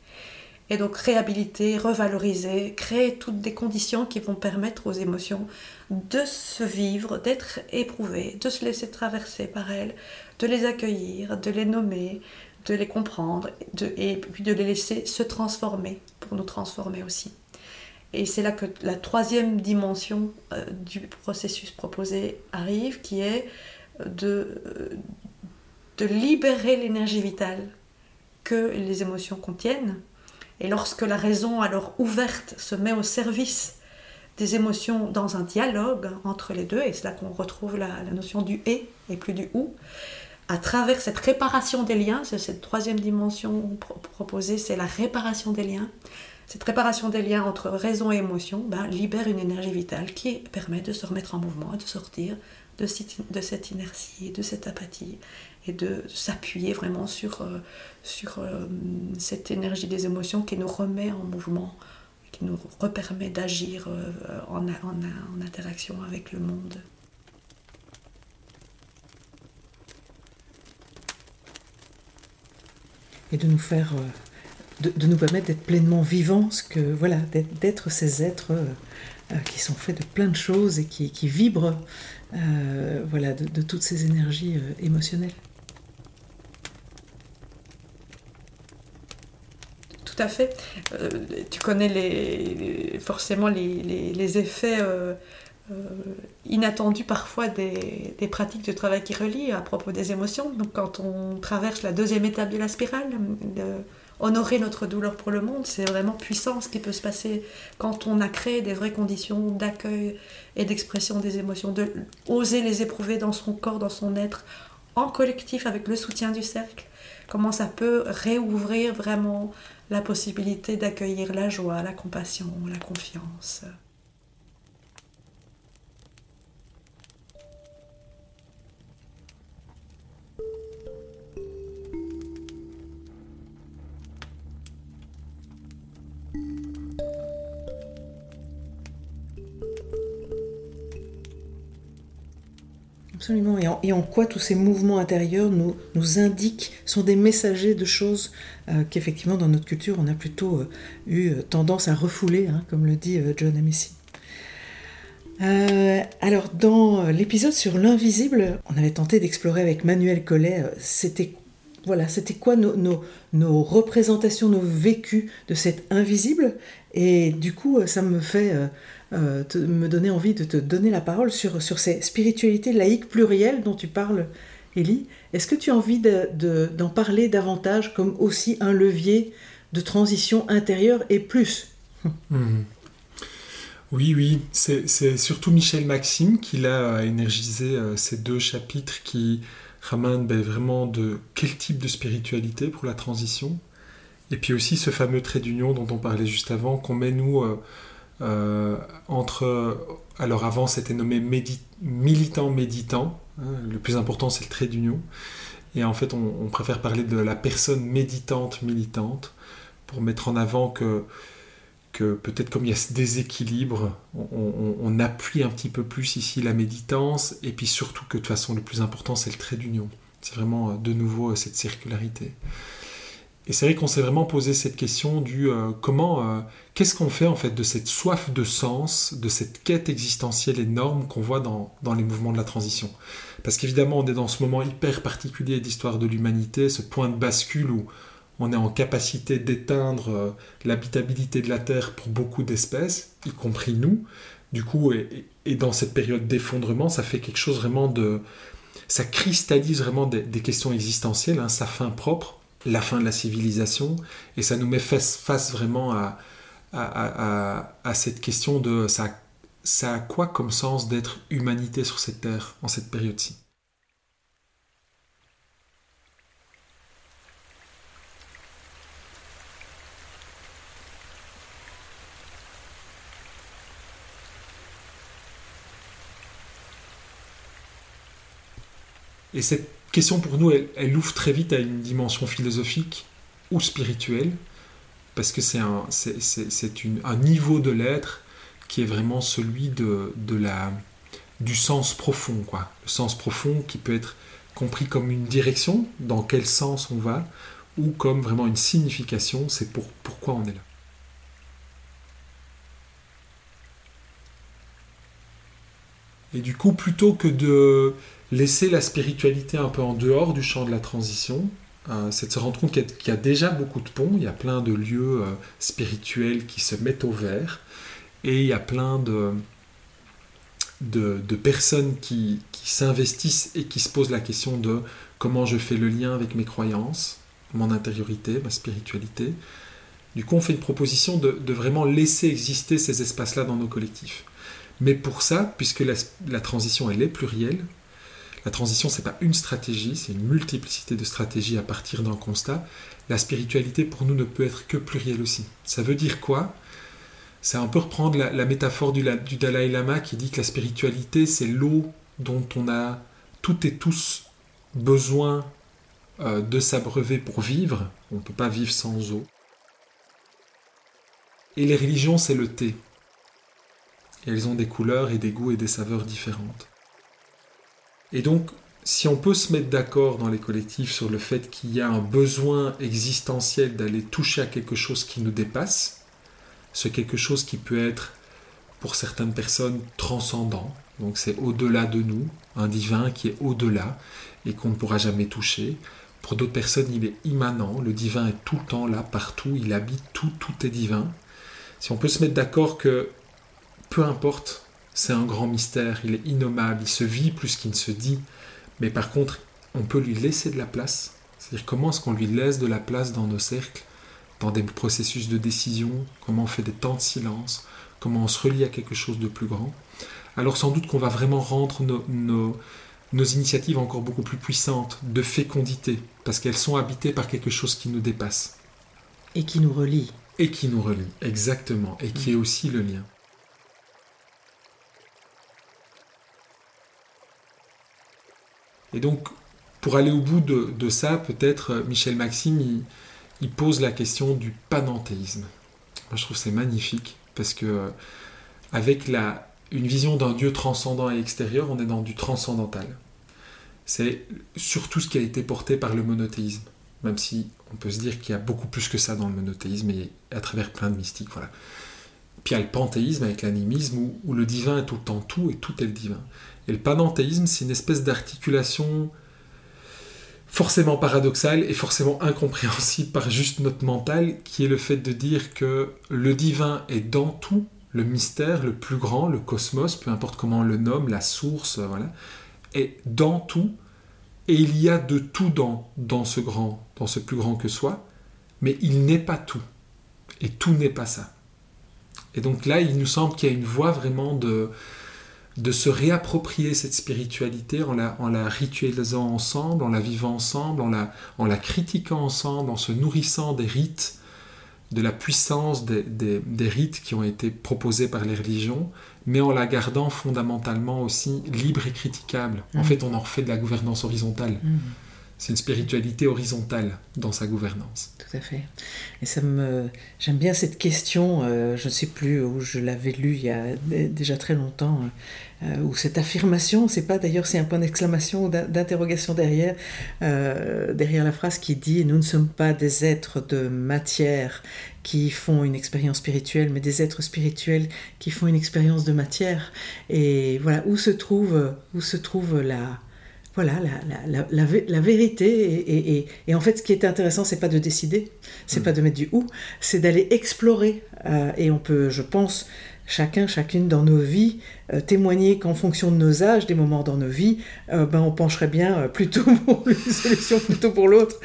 et donc réhabiliter, revaloriser, créer toutes des conditions qui vont permettre aux émotions de se vivre, d'être éprouvées, de se laisser traverser par elles, de les accueillir, de les nommer, de les comprendre et puis de les laisser se transformer pour nous transformer aussi. Et c'est là que la troisième dimension euh, du processus proposé arrive, qui est de, euh, de libérer l'énergie vitale que les émotions contiennent et lorsque la raison, alors ouverte, se met au service des émotions dans un dialogue entre les deux, et c'est là qu'on retrouve la, notion du et et plus du ou, à travers cette réparation des liens, c'est cette troisième dimension proposée, c'est la réparation des liens. Cette réparation des liens entre raison et émotion ben, libère une énergie vitale qui permet de se remettre en mouvement, de sortir de, de cette inertie, de cette apathie, et de s'appuyer vraiment sur, euh, sur euh, cette énergie des émotions qui nous remet en mouvement, qui nous permet d'agir euh, en, interaction avec le monde. Et de nous faire, de, nous permettre d'être pleinement vivants, que voilà, d'être ces êtres qui sont faits de plein de choses et qui, vibrent, voilà, de, toutes ces énergies émotionnelles. Fait. Euh, tu connais les, forcément les, effets euh, euh, inattendus parfois des, pratiques de travail qui relient à propos des émotions. Donc quand on traverse la deuxième étape de la spirale, honorer notre douleur pour le monde, c'est vraiment puissant ce qui peut se passer quand on a créé des vraies conditions d'accueil et d'expression des émotions, de oser les éprouver dans son corps, dans son être, en collectif avec le soutien du cercle comment ça peut réouvrir vraiment la possibilité d'accueillir la joie, la compassion, la confiance. Et en, quoi tous ces mouvements intérieurs nous, nous indiquent, sont des messagers de choses euh, qu'effectivement dans notre culture on a plutôt euh, eu euh, tendance à refouler, hein, comme le dit John Amici. alors dans l'épisode sur l'invisible, on avait tenté d'explorer avec Manuel Collet, c'était voilà, c'était quoi nos, nos, représentations, nos vécus de cet invisible. Et du coup, ça me fait me donner envie de te donner la parole sur, sur ces spiritualités laïques plurielles dont tu parles, Élie. Est-ce que tu as envie d'en parler davantage comme aussi un levier de transition intérieure et plus? Hmm. Oui, oui, c'est surtout Michel Maxime qui l'a énergisé euh, ces deux chapitres qui ramènent ben, vraiment de quel type de spiritualité pour la transition. Et puis aussi ce fameux trait d'union dont on parlait juste avant, qu'on met nous euh, euh, entre... Alors avant c'était nommé militant-méditant, hein, le plus important c'est le trait d'union. Et en fait on, préfère parler de la personne méditante-militante pour mettre en avant que que peut-être comme il y a ce déséquilibre, on, appuie un petit peu plus ici la méditance, et puis surtout que de toute façon le plus important c'est le trait d'union. C'est vraiment euh, de nouveau euh, cette circularité. Et c'est vrai qu'on s'est vraiment posé cette question du euh, comment, qu'est-ce qu'on fait en fait de cette soif de sens, de cette quête existentielle énorme qu'on voit dans, dans, les mouvements de la transition. Parce qu'évidemment on est dans ce moment hyper particulier d'histoire de l'humanité, ce point de bascule où on est en capacité d'éteindre euh, l'habitabilité de la Terre pour beaucoup d'espèces, y compris nous. Du coup, et, dans cette période d'effondrement, ça fait quelque chose vraiment de... Ça cristallise vraiment des, questions existentielles, hein, sa fin propre, la fin de la civilisation, et ça nous met face, vraiment à, à, cette question de ça, ça a quoi comme sens d'être humanité sur cette Terre en cette période-ci? Et cette question pour nous, elle, ouvre très vite à une dimension philosophique ou spirituelle, parce que c'est un, niveau de l'être qui est vraiment celui de, de la, du sens profond. Quoi. Le sens profond qui peut être compris comme une direction, dans quel sens on va, ou comme vraiment une signification, c'est pour, pourquoi on est là. Et du coup, plutôt que de laisser la spiritualité un peu en dehors du champ de la transition, euh, c'est de se rendre compte qu'il y, a déjà beaucoup de ponts, il y a plein de lieux euh, spirituels qui se mettent au vert, et il y a plein de, de, personnes qui, s'investissent et qui se posent la question de comment je fais le lien avec mes croyances, mon intériorité, ma spiritualité. Du coup, on fait une proposition de, de vraiment laisser exister ces espaces-là dans nos collectifs. Mais pour ça, puisque la, la transition elle est plurielle, la transition, c'est pas une stratégie, c'est une multiplicité de stratégies à partir d'un constat. La spiritualité, pour nous, ne peut être que plurielle aussi. Ça veut dire quoi? C'est un peu reprendre la, métaphore du, Dalai Lama qui dit que la spiritualité, c'est l'eau dont on a toutes et tous besoin euh, de s'abreuver pour vivre. On ne peut pas vivre sans eau. Et les religions, c'est le thé. Elles ont des couleurs et des goûts et des saveurs différentes. Et donc, si on peut se mettre d'accord dans les collectifs sur le fait qu'il y a un besoin existentiel d'aller toucher à quelque chose qui nous dépasse, ce quelque chose qui peut être pour certaines personnes transcendant, donc c'est au-delà de nous, un divin qui est au-delà et qu'on ne pourra jamais toucher. Pour d'autres personnes, il est immanent, le divin est tout le temps là, partout, il habite tout, tout est divin. Si on peut se mettre d'accord que peu importe c'est un grand mystère, il est innommable, il se vit plus qu'il ne se dit. Mais par contre, on peut lui laisser de la place. C'est-à-dire comment est-ce qu'on lui laisse de la place dans nos cercles, dans des processus de décision, comment on fait des temps de silence, comment on se relie à quelque chose de plus grand? Alors sans doute qu'on va vraiment rendre nos, nos initiatives encore beaucoup plus puissantes, de fécondité, parce qu'elles sont habitées par quelque chose qui nous dépasse. Et qui nous relie. Et qui nous relie, exactement, et qui est aussi le lien. Et donc, pour aller au bout de, ça, peut-être euh, Michel Maxime, il, pose la question du panenthéisme. Moi, je trouve c'est magnifique parce que euh, avec la, une vision d'un Dieu transcendant et extérieur, on est dans du transcendantal. C'est surtout ce qui a été porté par le monothéisme, même si on peut se dire qu'il y a beaucoup plus que ça dans le monothéisme et à travers plein de mystiques. Voilà. Puis il y a le panthéisme avec l'animisme où, le divin est tout le temps tout et tout est le divin. Et le panenthéisme, c'est une espèce d'articulation forcément paradoxal et forcément incompréhensible par juste notre mental, qui est le fait de dire que le divin est dans tout, le mystère, le plus grand, le cosmos, peu importe comment on le nomme, la source, voilà, est dans tout, et il y a de tout dans, dans ce grand, dans ce plus grand que soi, mais il n'est pas tout, et tout n'est pas ça. Et donc là, il nous semble qu'il y a une voie vraiment de, de se réapproprier cette spiritualité en la, en la ritualisant ensemble, en la vivant ensemble, en la, en la critiquant ensemble, en se nourrissant des rites, de la puissance des, des, rites qui ont été proposés par les religions, mais en la gardant fondamentalement aussi libre et critiquable. En mmh. fait, on en refait de la gouvernance horizontale. Mmh c'est une spiritualité horizontale dans sa gouvernance. Tout à fait. Et ça me, j'aime bien cette question. Euh, je ne sais plus où je l'avais lu il y a déjà très longtemps. Euh, où cette affirmation, c'est pas d'ailleurs, c'est un point d'exclamation ou d'interrogation derrière, euh, derrière la phrase qui dit Nous ne sommes pas des êtres de matière qui font une expérience spirituelle, mais des êtres spirituels qui font une expérience de matière. Et voilà, où se trouve, où se trouve la voilà la, la, vérité. Et, en fait, ce qui est intéressant, c'est pas de décider, c'est mm. pas de mettre du ou, c'est d'aller explorer. Euh, et on peut, je pense, chacun, chacune dans nos vies, euh, témoigner qu'en fonction de nos âges, des moments dans nos vies, euh, ben, on pencherait bien plutôt pour une solution plutôt pour l'autre.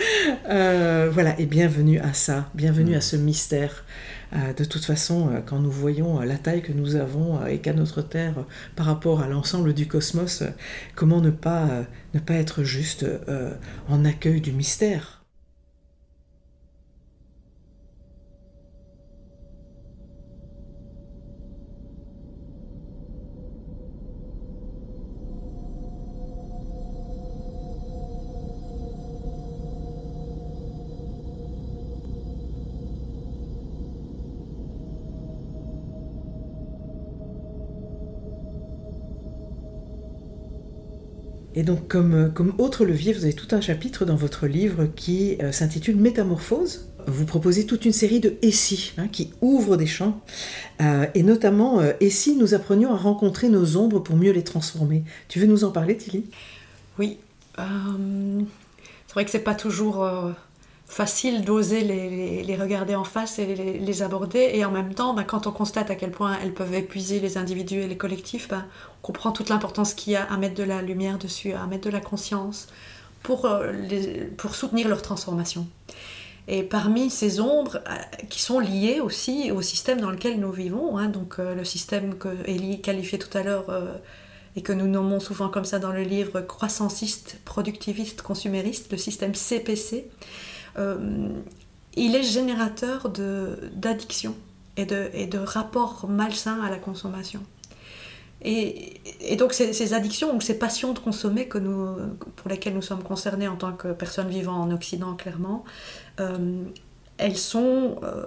voilà, et bienvenue à ça, bienvenue à ce mystère. Euh, de toute façon, euh, quand nous voyons euh, la taille que nous avons et qu'a notre Terre par rapport à l'ensemble du cosmos, comment ne pas, ne pas être juste en accueil du mystère? Et donc, comme, euh, comme autre levier, vous avez tout un chapitre dans votre livre qui euh, s'intitule Métamorphose. Vous proposez toute une série de et si hein, qui ouvrent des champs. Euh, et notamment, et si nous apprenions à rencontrer nos ombres pour mieux les transformer Tu veux nous en parler, Tilly? Oui. c'est vrai que c'est pas toujours facile d'oser les, regarder en face et les, aborder. Et en même temps, bah, quand on constate à quel point elles peuvent épuiser les individus et les collectifs, bah, on comprend toute l'importance qu'il y a à mettre de la lumière dessus, à mettre de la conscience pour, euh, pour soutenir leur transformation. Et parmi ces ombres euh, qui sont liées aussi au système dans lequel nous vivons, hein, donc euh, le système que Elie qualifiait tout à l'heure et que nous nommons souvent comme ça dans le livre croissanciste, productiviste, consumériste, le système CPC, il est générateur d'addiction et de, et de rapports malsains à la consommation. Et, et, donc ces, addictions ou ces passions de consommer que nous, pour lesquelles nous sommes concernés en tant que personnes vivant en Occident, clairement, euh, elles, sont, euh,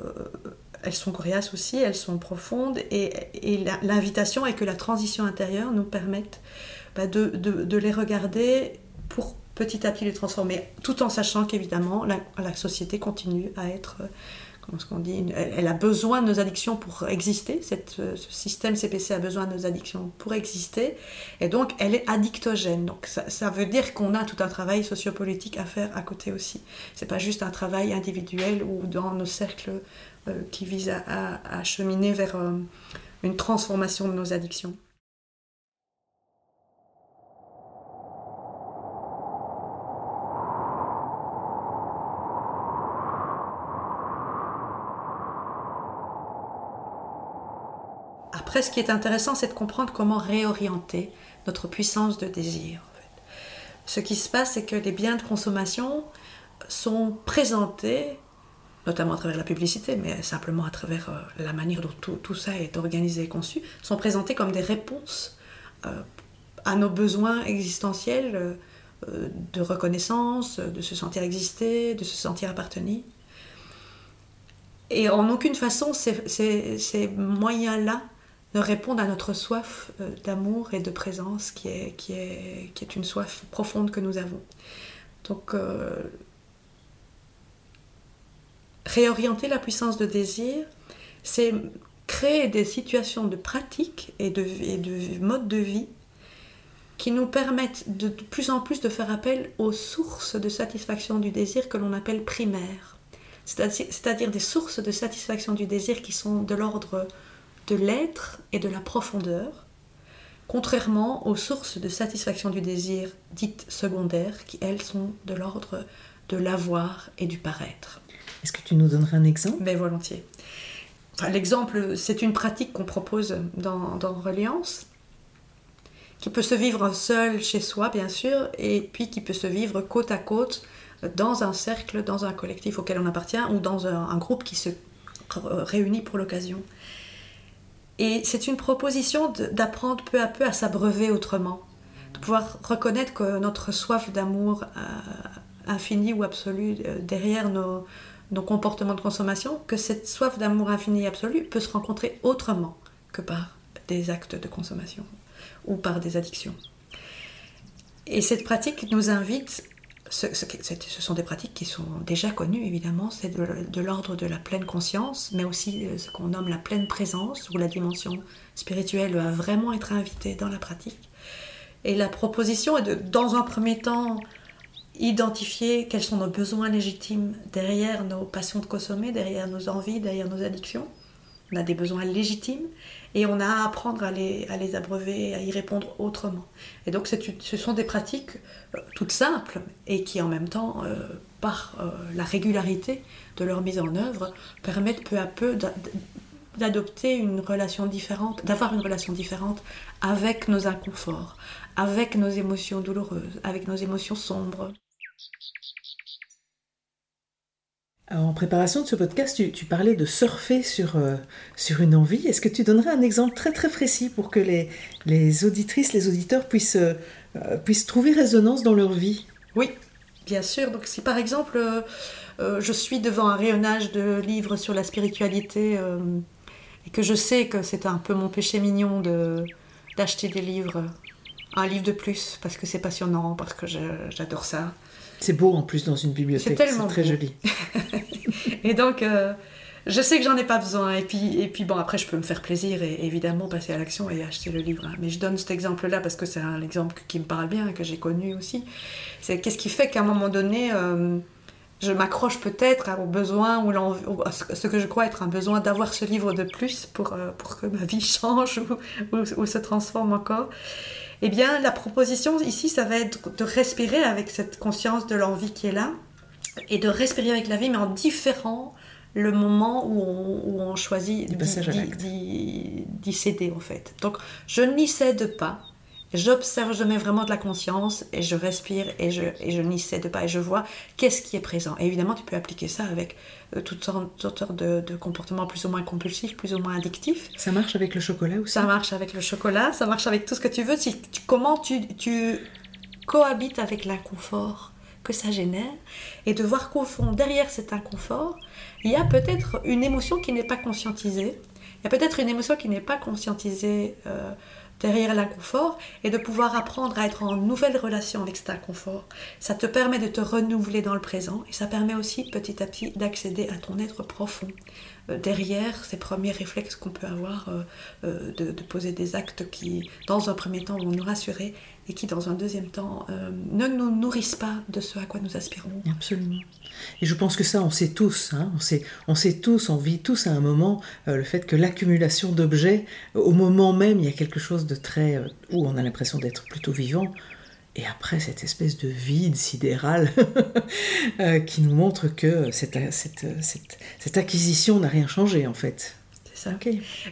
elles sont coriaces aussi, elles sont profondes, et, et l'invitation est que la transition intérieure nous permette bah, de, de, les regarder pour petit à petit les transformer, tout en sachant qu'évidemment la, société continue à être, euh, comment ce qu'on dit, elle, a besoin de nos addictions pour exister, euh, ce système CPC a besoin de nos addictions pour exister, et donc elle est addictogène. Donc ça, veut dire qu'on a tout un travail sociopolitique à faire à côté aussi. C'est pas juste un travail individuel ou dans nos cercles euh, qui visent à, cheminer vers une transformation de nos addictions. Ce qui est intéressant, c'est de comprendre comment réorienter notre puissance de désir. Ce qui se passe, c'est que les biens de consommation sont présentés, notamment à travers la publicité, mais simplement à travers euh, la manière dont tout, ça est organisé et conçu, sont présentés comme des réponses euh, à nos besoins existentiels euh, de reconnaissance, de se sentir exister, de se sentir appartenir. Et en aucune façon, ces moyens-là de répondre à notre soif euh, d'amour et de présence qui est, une soif profonde que nous avons. Donc, euh, réorienter la puissance de désir, c'est créer des situations de pratique et de, et de mode de vie qui nous permettent de, plus en plus de faire appel aux sources de satisfaction du désir que l'on appelle primaires. C'est-à-dire des sources de satisfaction du désir qui sont de l'ordre de l'être et de la profondeur, contrairement aux sources de satisfaction du désir dites secondaires, qui elles sont de l'ordre de l'avoir et du paraître. Est-ce que tu nous donnerais un exemple? Mais volontiers. Enfin, L'exemple, c'est une pratique qu'on propose dans, dans Reliance, qui peut se vivre seul chez soi, bien sûr, et puis qui peut se vivre côte à côte dans un cercle, dans un collectif auquel on appartient, ou dans un, un groupe qui se réunit pour l'occasion. Et c'est une proposition d'apprendre peu à peu à s'abreuver autrement, de pouvoir reconnaître que notre soif d'amour euh, infini ou absolu euh, derrière nos, nos comportements de consommation, que cette soif d'amour infini et absolu peut se rencontrer autrement que par des actes de consommation ou par des addictions. Et cette pratique nous invite, ce, sont des pratiques qui sont déjà connues évidemment, c'est de, de l'ordre de la pleine conscience, mais aussi euh, ce qu'on nomme la pleine présence, où la dimension spirituelle va vraiment être invitée dans la pratique. Et la proposition est de, dans un premier temps, identifier quels sont nos besoins légitimes derrière nos passions de consommer, derrière nos envies, derrière nos addictions. On a des besoins légitimes et on a à apprendre à les, à les abreuver, à y répondre autrement. Et donc ce sont des pratiques euh, toutes simples et qui en même temps, euh, par euh, la régularité de leur mise en œuvre, permettent peu à peu d'a- d'adopter une relation différente, d'avoir une relation différente avec nos inconforts, avec nos émotions douloureuses, avec nos émotions sombres. Alors, en préparation de ce podcast, tu, parlais de surfer sur, euh, sur une envie. Est-ce que tu donnerais un exemple très très précis pour que les, les auditrices, les auditeurs puissent, euh, euh, puissent trouver résonance dans leur vie? Oui, bien sûr. Donc si par exemple euh, euh, je suis devant un rayonnage de livres sur la spiritualité euh, et que je sais que c'est un peu mon péché mignon de d'acheter des livres, un livre de plus parce que c'est passionnant, parce que j'adore ça. C'est beau en plus dans une bibliothèque, C'est tellement très beau. joli. Et donc, euh, je sais que j'en ai pas besoin. Et puis, et puis, bon, après, je peux me faire plaisir et évidemment passer à l'action et acheter le livre. hein. Mais je donne cet exemple-là parce que c'est un exemple qui me parle bien, que j'ai connu aussi. C'est qu'est-ce qui fait qu'à un moment donné, euh, je m'accroche peut-être au besoin ou, l'envie- ou à ce ce que je crois être un besoin d'avoir ce livre de plus pour, euh, pour que ma vie change ou, ou- ou se transforme encore. Eh bien, la proposition ici, ça va être de respirer avec cette conscience de l'envie qui est là et de respirer avec la vie, mais en différant le moment où on, où on choisit d'y céder, en fait. Donc, je n'y cède pas. J'observe, je mets vraiment de la conscience et je respire et je, et je n'y cède pas et je vois qu'est-ce qui est présent. Et évidemment, tu peux appliquer ça avec euh, toutes sortes, toutes sortes de, de comportements plus ou moins compulsifs, plus ou moins addictifs. Ça marche avec le chocolat aussi? Ça marche avec le chocolat, ça marche avec tout ce que tu veux. Si tu- comment tu, tu cohabites avec l'inconfort que ça génère et de voir qu'au fond, derrière cet inconfort, il y a peut-être une émotion qui n'est pas conscientisée. Il y a peut-être une émotion qui n'est pas conscientisée euh, derrière l'inconfort et de pouvoir apprendre à être en nouvelle relation avec cet inconfort. Ça te permet de te renouveler dans le présent et ça permet aussi petit à petit d'accéder à ton être profond euh, derrière ces premiers réflexes qu'on peut avoir euh, euh, de, de poser des actes qui, dans un premier temps, vont nous rassurer et qui, dans un deuxième temps, euh, ne nous nourrissent pas de ce à quoi nous aspirons. Absolument. Et je pense que ça, on sait tous. hein, on, sait, on sait tous, on vit tous à un moment euh, le fait que l'accumulation d'objets, au moment même, il y a quelque chose de très. euh, où on a l'impression d'être plutôt vivant. Et après, cette espèce de vide sidéral euh, qui nous montre que cette, cette, cette acquisition n'a rien changé, en fait. Ça.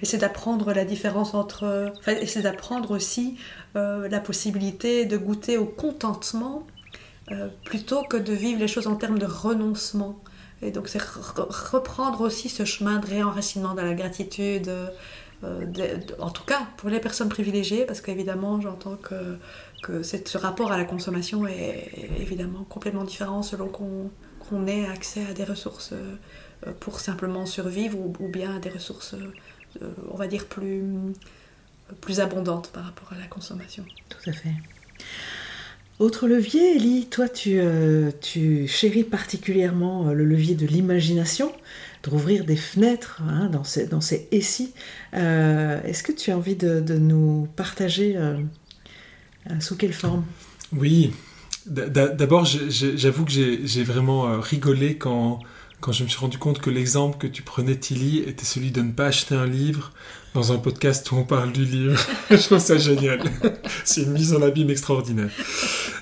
Et c'est d'apprendre la différence entre. Enfin, et c'est d'apprendre aussi euh, la possibilité de goûter au contentement euh, plutôt que de vivre les choses en termes de renoncement. Et donc, c'est re- reprendre aussi ce chemin de réenracinement dans la gratitude. euh, de- de- en tout cas, pour les personnes privilégiées, parce qu'évidemment, j'entends que, que ce rapport à la consommation est, est évidemment complètement différent selon qu'on ait accès à des ressources pour simplement survivre ou, ou bien à des ressources, euh, euh, on va dire, plus, plus abondantes par rapport à la consommation. Tout à fait. Autre levier, Ellie, toi tu, euh, tu chéris particulièrement euh, le levier de l'imagination, de rouvrir des fenêtres hein, dans ces, dans ces essais. Euh, Est-ce que tu as envie de, de nous partager euh, Sous quelle forme? Oui, d'abord j'avoue que j'ai vraiment rigolé quand quand je me suis rendu compte que l'exemple que tu prenais, Tilly, était celui de ne pas acheter un livre dans un podcast où on parle du livre. je trouve ça génial. C'est une mise en abîme extraordinaire.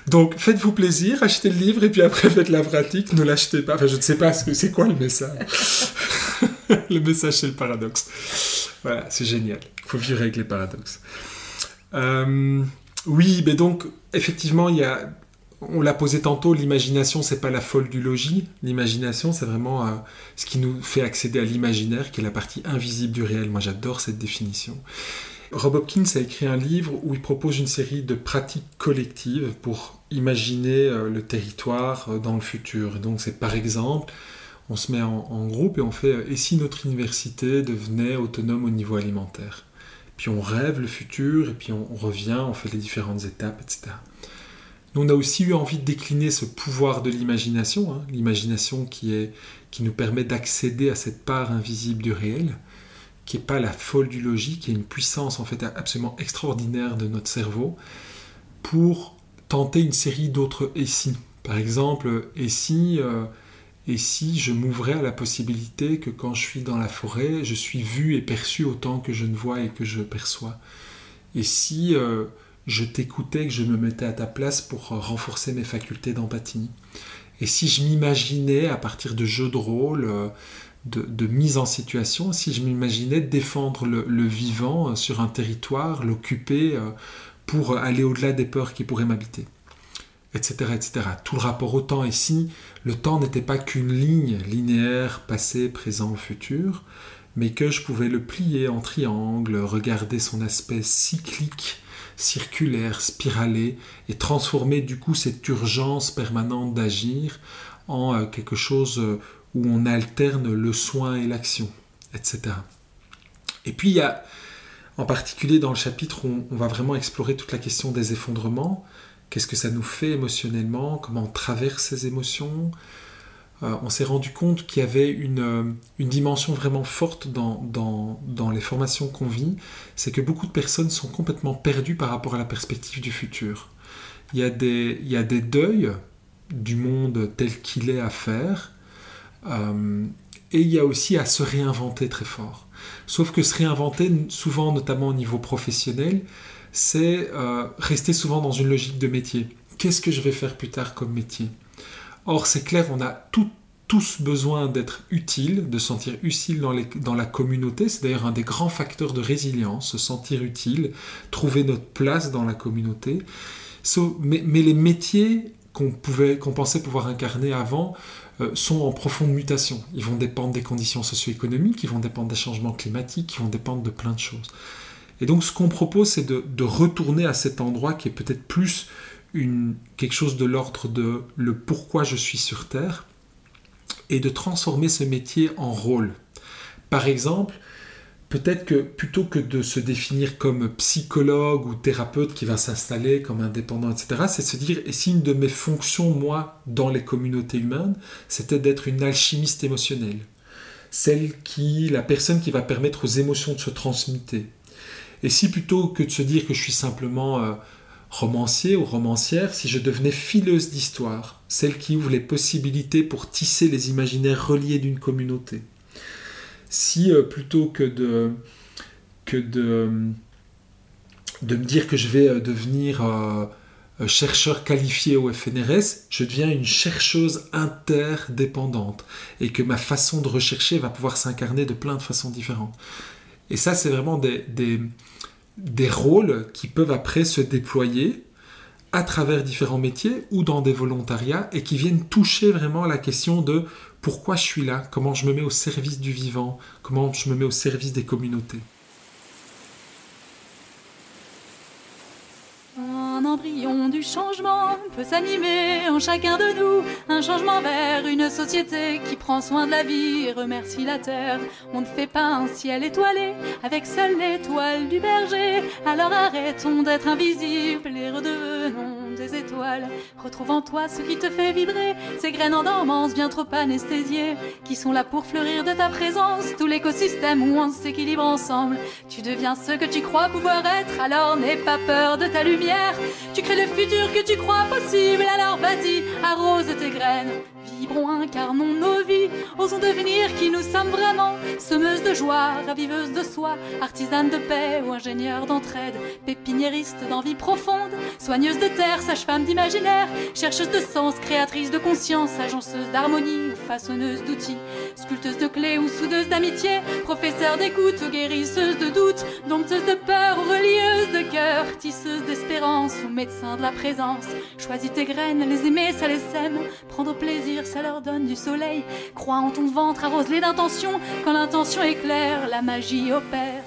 Donc, faites-vous plaisir, achetez le livre et puis après faites la pratique, ne l'achetez pas. Enfin, je ne sais pas, c'est quoi le message? Le message, c'est le paradoxe. Voilà, c'est génial. Il faut vivre avec les paradoxes. Euh, oui, mais donc, effectivement, il y a on l'a posé tantôt, l'imagination, c'est pas la folle du logis. L'imagination, c'est vraiment euh, ce qui nous fait accéder à l'imaginaire, qui est la partie invisible du réel. Moi, j'adore cette définition. Rob Hopkins a écrit un livre où il propose une série de pratiques collectives pour imaginer euh, le territoire euh, dans le futur. donc, c'est par exemple, on se met en, groupe et on fait et si notre université devenait autonome au niveau alimentaire? Puis on rêve le futur et puis on revient, on fait les différentes étapes, etc on a aussi eu envie de décliner ce pouvoir de l'imagination, hein, l'imagination qui, nous permet d'accéder à cette part invisible du réel, qui n'est pas la folle du logis, qui est une puissance en fait absolument extraordinaire de notre cerveau, pour tenter une série d'autres et si. Par exemple, et si, euh, et si je m'ouvrais à la possibilité que quand je suis dans la forêt, je suis vu et perçu autant que je ne vois et que je perçois. Et si euh, je t'écoutais, que je me mettais à ta place pour renforcer mes facultés d'empathie. Et si je m'imaginais, à partir de jeux de rôle, euh, de, mise en situation, si je m'imaginais défendre le, vivant euh, sur un territoire, l'occuper euh, pour aller au-delà des peurs qui pourraient m'habiter, etc., etc. Tout le rapport au temps. Et si le temps n'était pas qu'une ligne linéaire, passé, présent, futur, mais que je pouvais le plier en triangle, regarder son aspect cyclique, circulaire, spiralée, et transformer du coup cette urgence permanente d'agir en euh, quelque chose euh, où on alterne le soin et l'action, etc. Et puis il y a, en particulier dans le chapitre où on va vraiment explorer toute la question des effondrements, qu'est-ce que ça nous fait émotionnellement, comment on traverse ces émotions, euh, on s'est rendu compte qu'il y avait une, euh, dimension vraiment forte dans, les formations qu'on vit, c'est que beaucoup de personnes sont complètement perdues par rapport à la perspective du futur. Il y a des, deuils du monde tel qu'il est à faire, euh, et il y a aussi à se réinventer très fort. Sauf que se réinventer, souvent notamment au niveau professionnel, c'est rester souvent dans une logique de métier. Qu'est-ce que je vais faire plus tard comme métier? Or, c'est clair, on a tous besoin d'être utiles, de sentir utile dans, la communauté. C'est d'ailleurs un des grands facteurs de résilience, se sentir utile, trouver notre place dans la communauté. mais, les métiers qu'on pensait pouvoir incarner avant euh, sont en profonde mutation. Ils vont dépendre des conditions socio-économiques, ils vont dépendre des changements climatiques, ils vont dépendre de plein de choses. Et donc ce qu'on propose, c'est de, retourner à cet endroit qui est peut-être plus quelque chose de l'ordre de le pourquoi je suis sur Terre et de transformer ce métier en rôle. Par exemple, peut-être que plutôt que de se définir comme psychologue ou thérapeute qui va s'installer comme indépendant, etc., c'est se dire, et si une de mes fonctions, moi, dans les communautés humaines, c'était d'être une alchimiste émotionnelle, celle qui, la personne qui va permettre aux émotions de se transmuter. Et si plutôt que de se dire que je suis simplement euh, romancier ou romancière si je devenais fileuse d'histoire, celle qui ouvre les possibilités pour tisser les imaginaires reliés d'une communauté. Si euh, plutôt que de que de de me dire que je vais euh, devenir euh, chercheur qualifié au FNRS, je deviens une chercheuse interdépendante et que ma façon de rechercher va pouvoir s'incarner de plein de façons différentes. Et ça, c'est vraiment des, des rôles qui peuvent après se déployer à travers différents métiers ou dans des volontariats et qui viennent toucher vraiment la question de pourquoi je suis là, comment je me mets au service du vivant, comment je me mets au service des communautés. Embryon du changement peut s'animer en chacun de nous. Un changement vers une société qui prend soin de la vie et remercie la terre. On ne fait pas un ciel étoilé avec seule l'étoile du berger. Alors arrêtons d'être invisibles et redevenons des étoiles. Retrouve en toi ce qui te fait vibrer, ces graines en dormance bien trop anesthésiées, qui sont là pour fleurir de ta présence. Tout l'écosystème où on s'équilibre ensemble. Tu deviens ce que tu crois pouvoir être, alors n'aie pas peur de ta lumière. Tu crées le futur que tu crois possible, alors vas-y, arrose tes graines. Vibrons, incarnons nos vies, osons devenir qui nous sommes vraiment. Semeuses de joie, raviveuses de soi, artisanes de paix ou ingénieurs d'entraide, pépiniéristes d'envie profonde, soigneuses de terre, sages-femmes d'imaginaire, chercheuses de sens, créatrices de conscience, agenceuses d'harmonie ou façonneuses d'outils, sculpteuses de clés ou soudeuses d'amitié, professeurs d'écoute ou guérisseuses de doute, dompteuses de peur ou relieuses de cœur, tisseuses d'espérance médecins de la présence. Choisis tes graines, les aimer, ça les sème, prendre plaisir ça leur donne du soleil. Crois en ton ventre, arrose-les d'intention. Quand l'intention est claire, la magie opère.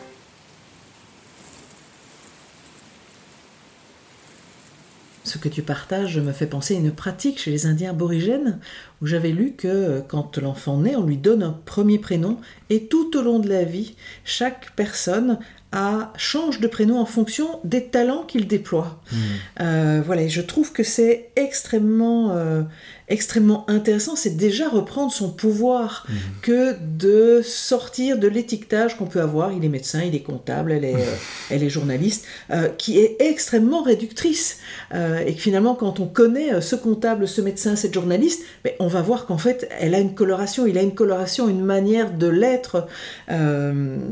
Ce que tu partages me fait penser à une pratique chez les Indiens aborigènes où j'avais lu que euh, quand l'enfant naît, on lui donne un premier prénom et tout au long de la vie, chaque personne a, change de prénom en fonction des talents qu'il déploie. Hmm. Euh, voilà, et je trouve que c'est extrêmement, euh, extrêmement intéressant. C'est déjà reprendre son pouvoir Hmm. que de sortir de l'étiquetage qu'on peut avoir. Il est médecin, il est comptable, elle est, euh, elle est journaliste, euh, qui est extrêmement réductrice. Euh, et que finalement, quand on connaît ce comptable, ce médecin, cette journaliste, mais on va voir qu'en fait, elle a une coloration, il a une coloration, une manière de l'être.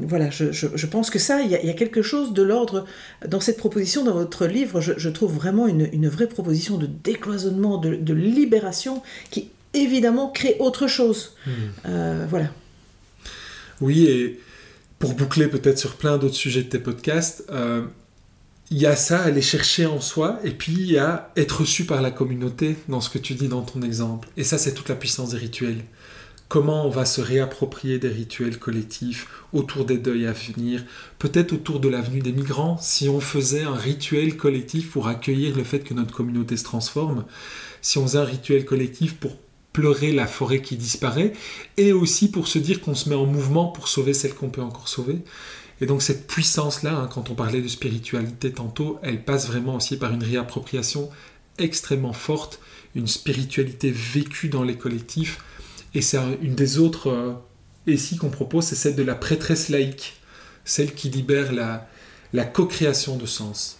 Voilà, je, je- je pense que ça, il y, a, il y a quelque chose de l'ordre dans cette proposition, dans votre livre. Je, je trouve vraiment une, une vraie proposition de décloisonnement, de, de libération, qui évidemment crée autre chose. Hmm. Euh, voilà. Oui, et pour boucler peut-être sur plein d'autres sujets de tes podcasts, euh, il y a ça, aller chercher en soi, et puis il y a être reçu par la communauté dans ce que tu dis dans ton exemple. Et ça, c'est toute la puissance des rituels. Comment on va se réapproprier des rituels collectifs autour des deuils à venir, peut-être autour de l'avenue des migrants, si on faisait un rituel collectif pour accueillir le fait que notre communauté se transforme, si on faisait un rituel collectif pour pleurer la forêt qui disparaît, et aussi pour se dire qu'on se met en mouvement pour sauver celle qu'on peut encore sauver. Et donc cette puissance-là, hein, quand on parlait de spiritualité tantôt, elle passe vraiment aussi par une réappropriation extrêmement forte, une spiritualité vécue dans les collectifs. Et c'est un- une des autres euh, ici qu'on propose, c'est celle de la prêtresse laïque, celle qui libère la, la co-création de sens.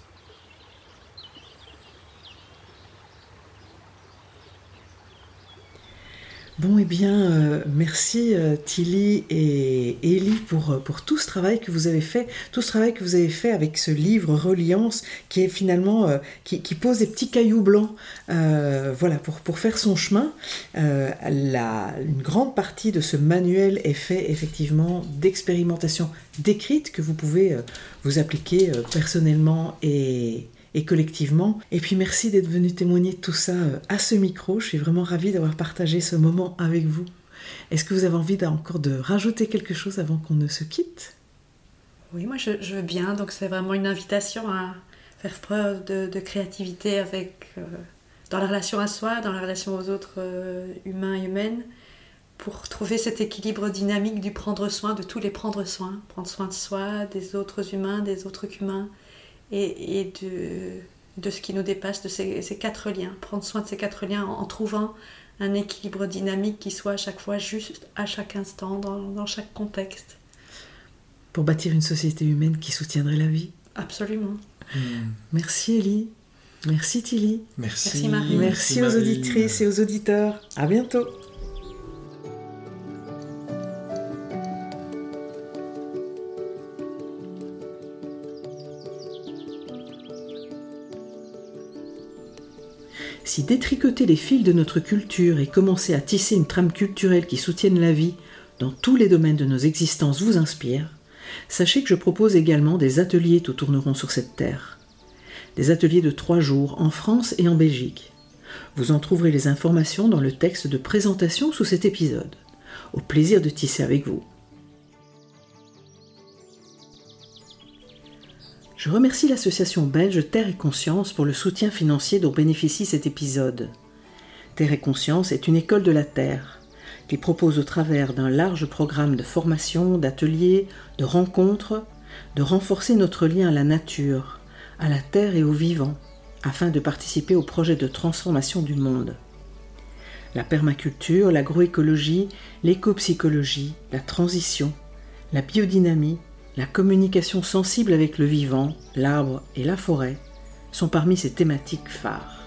Bon, eh bien, euh, merci euh, Tilly et Ellie pour, euh, pour tout ce travail que vous avez fait, tout ce travail que vous avez fait avec ce livre Reliance qui est finalement, qui, pose des petits cailloux blancs, voilà, pour, faire son chemin. La, une grande partie de ce manuel est fait effectivement d'expérimentations décrites que vous pouvez vous appliquer personnellement et, collectivement. Et puis merci d'être venu témoigner de tout ça euh, à ce micro. Je suis vraiment ravie d'avoir partagé ce moment avec vous. Est-ce que vous avez envie encore de rajouter quelque chose avant qu'on ne se quitte? Oui, moi je, veux bien. Donc c'est vraiment une invitation à faire preuve de, créativité avec, euh, dans la relation à soi, dans la relation aux autres euh, humains et humaines, pour trouver cet équilibre dynamique du prendre soin, de tous les prendre soin. Prendre soin de soi, des autres humains, des autres humains, et, et de, de ce qui nous dépasse, de ces, ces quatre liens. Prendre soin de ces quatre liens en, en trouvant un équilibre dynamique qui soit à chaque fois juste, à chaque instant, dans, dans chaque contexte. Pour bâtir une société humaine qui soutiendrait la vie. Absolument. Merci Ellie. Merci Tilly. Merci. Merci, Marie. Merci, aux auditrices et aux auditeurs. À bientôt. Si détricoter les fils de notre culture et commencer à tisser une trame culturelle qui soutienne la vie dans tous les domaines de nos existences vous inspire, sachez que je propose également des ateliers tout tourneront sur cette terre. Des ateliers de trois jours en France et en Belgique. Vous en trouverez les informations dans le texte de présentation sous cet épisode. Au plaisir de tisser avec vous. Je remercie l'association belge Terre et Conscience pour le soutien financier dont bénéficie cet épisode. Terre et Conscience est une école de la Terre qui propose au travers d'un large programme de formation, d'ateliers, de rencontres, de renforcer notre lien à la nature, à la terre et au vivant, afin de participer au projet de transformation du monde. La permaculture, l'agroécologie, l'écopsychologie, la transition, la biodynamie, la communication sensible avec le vivant, l'arbre et la forêt sont parmi ces thématiques phares.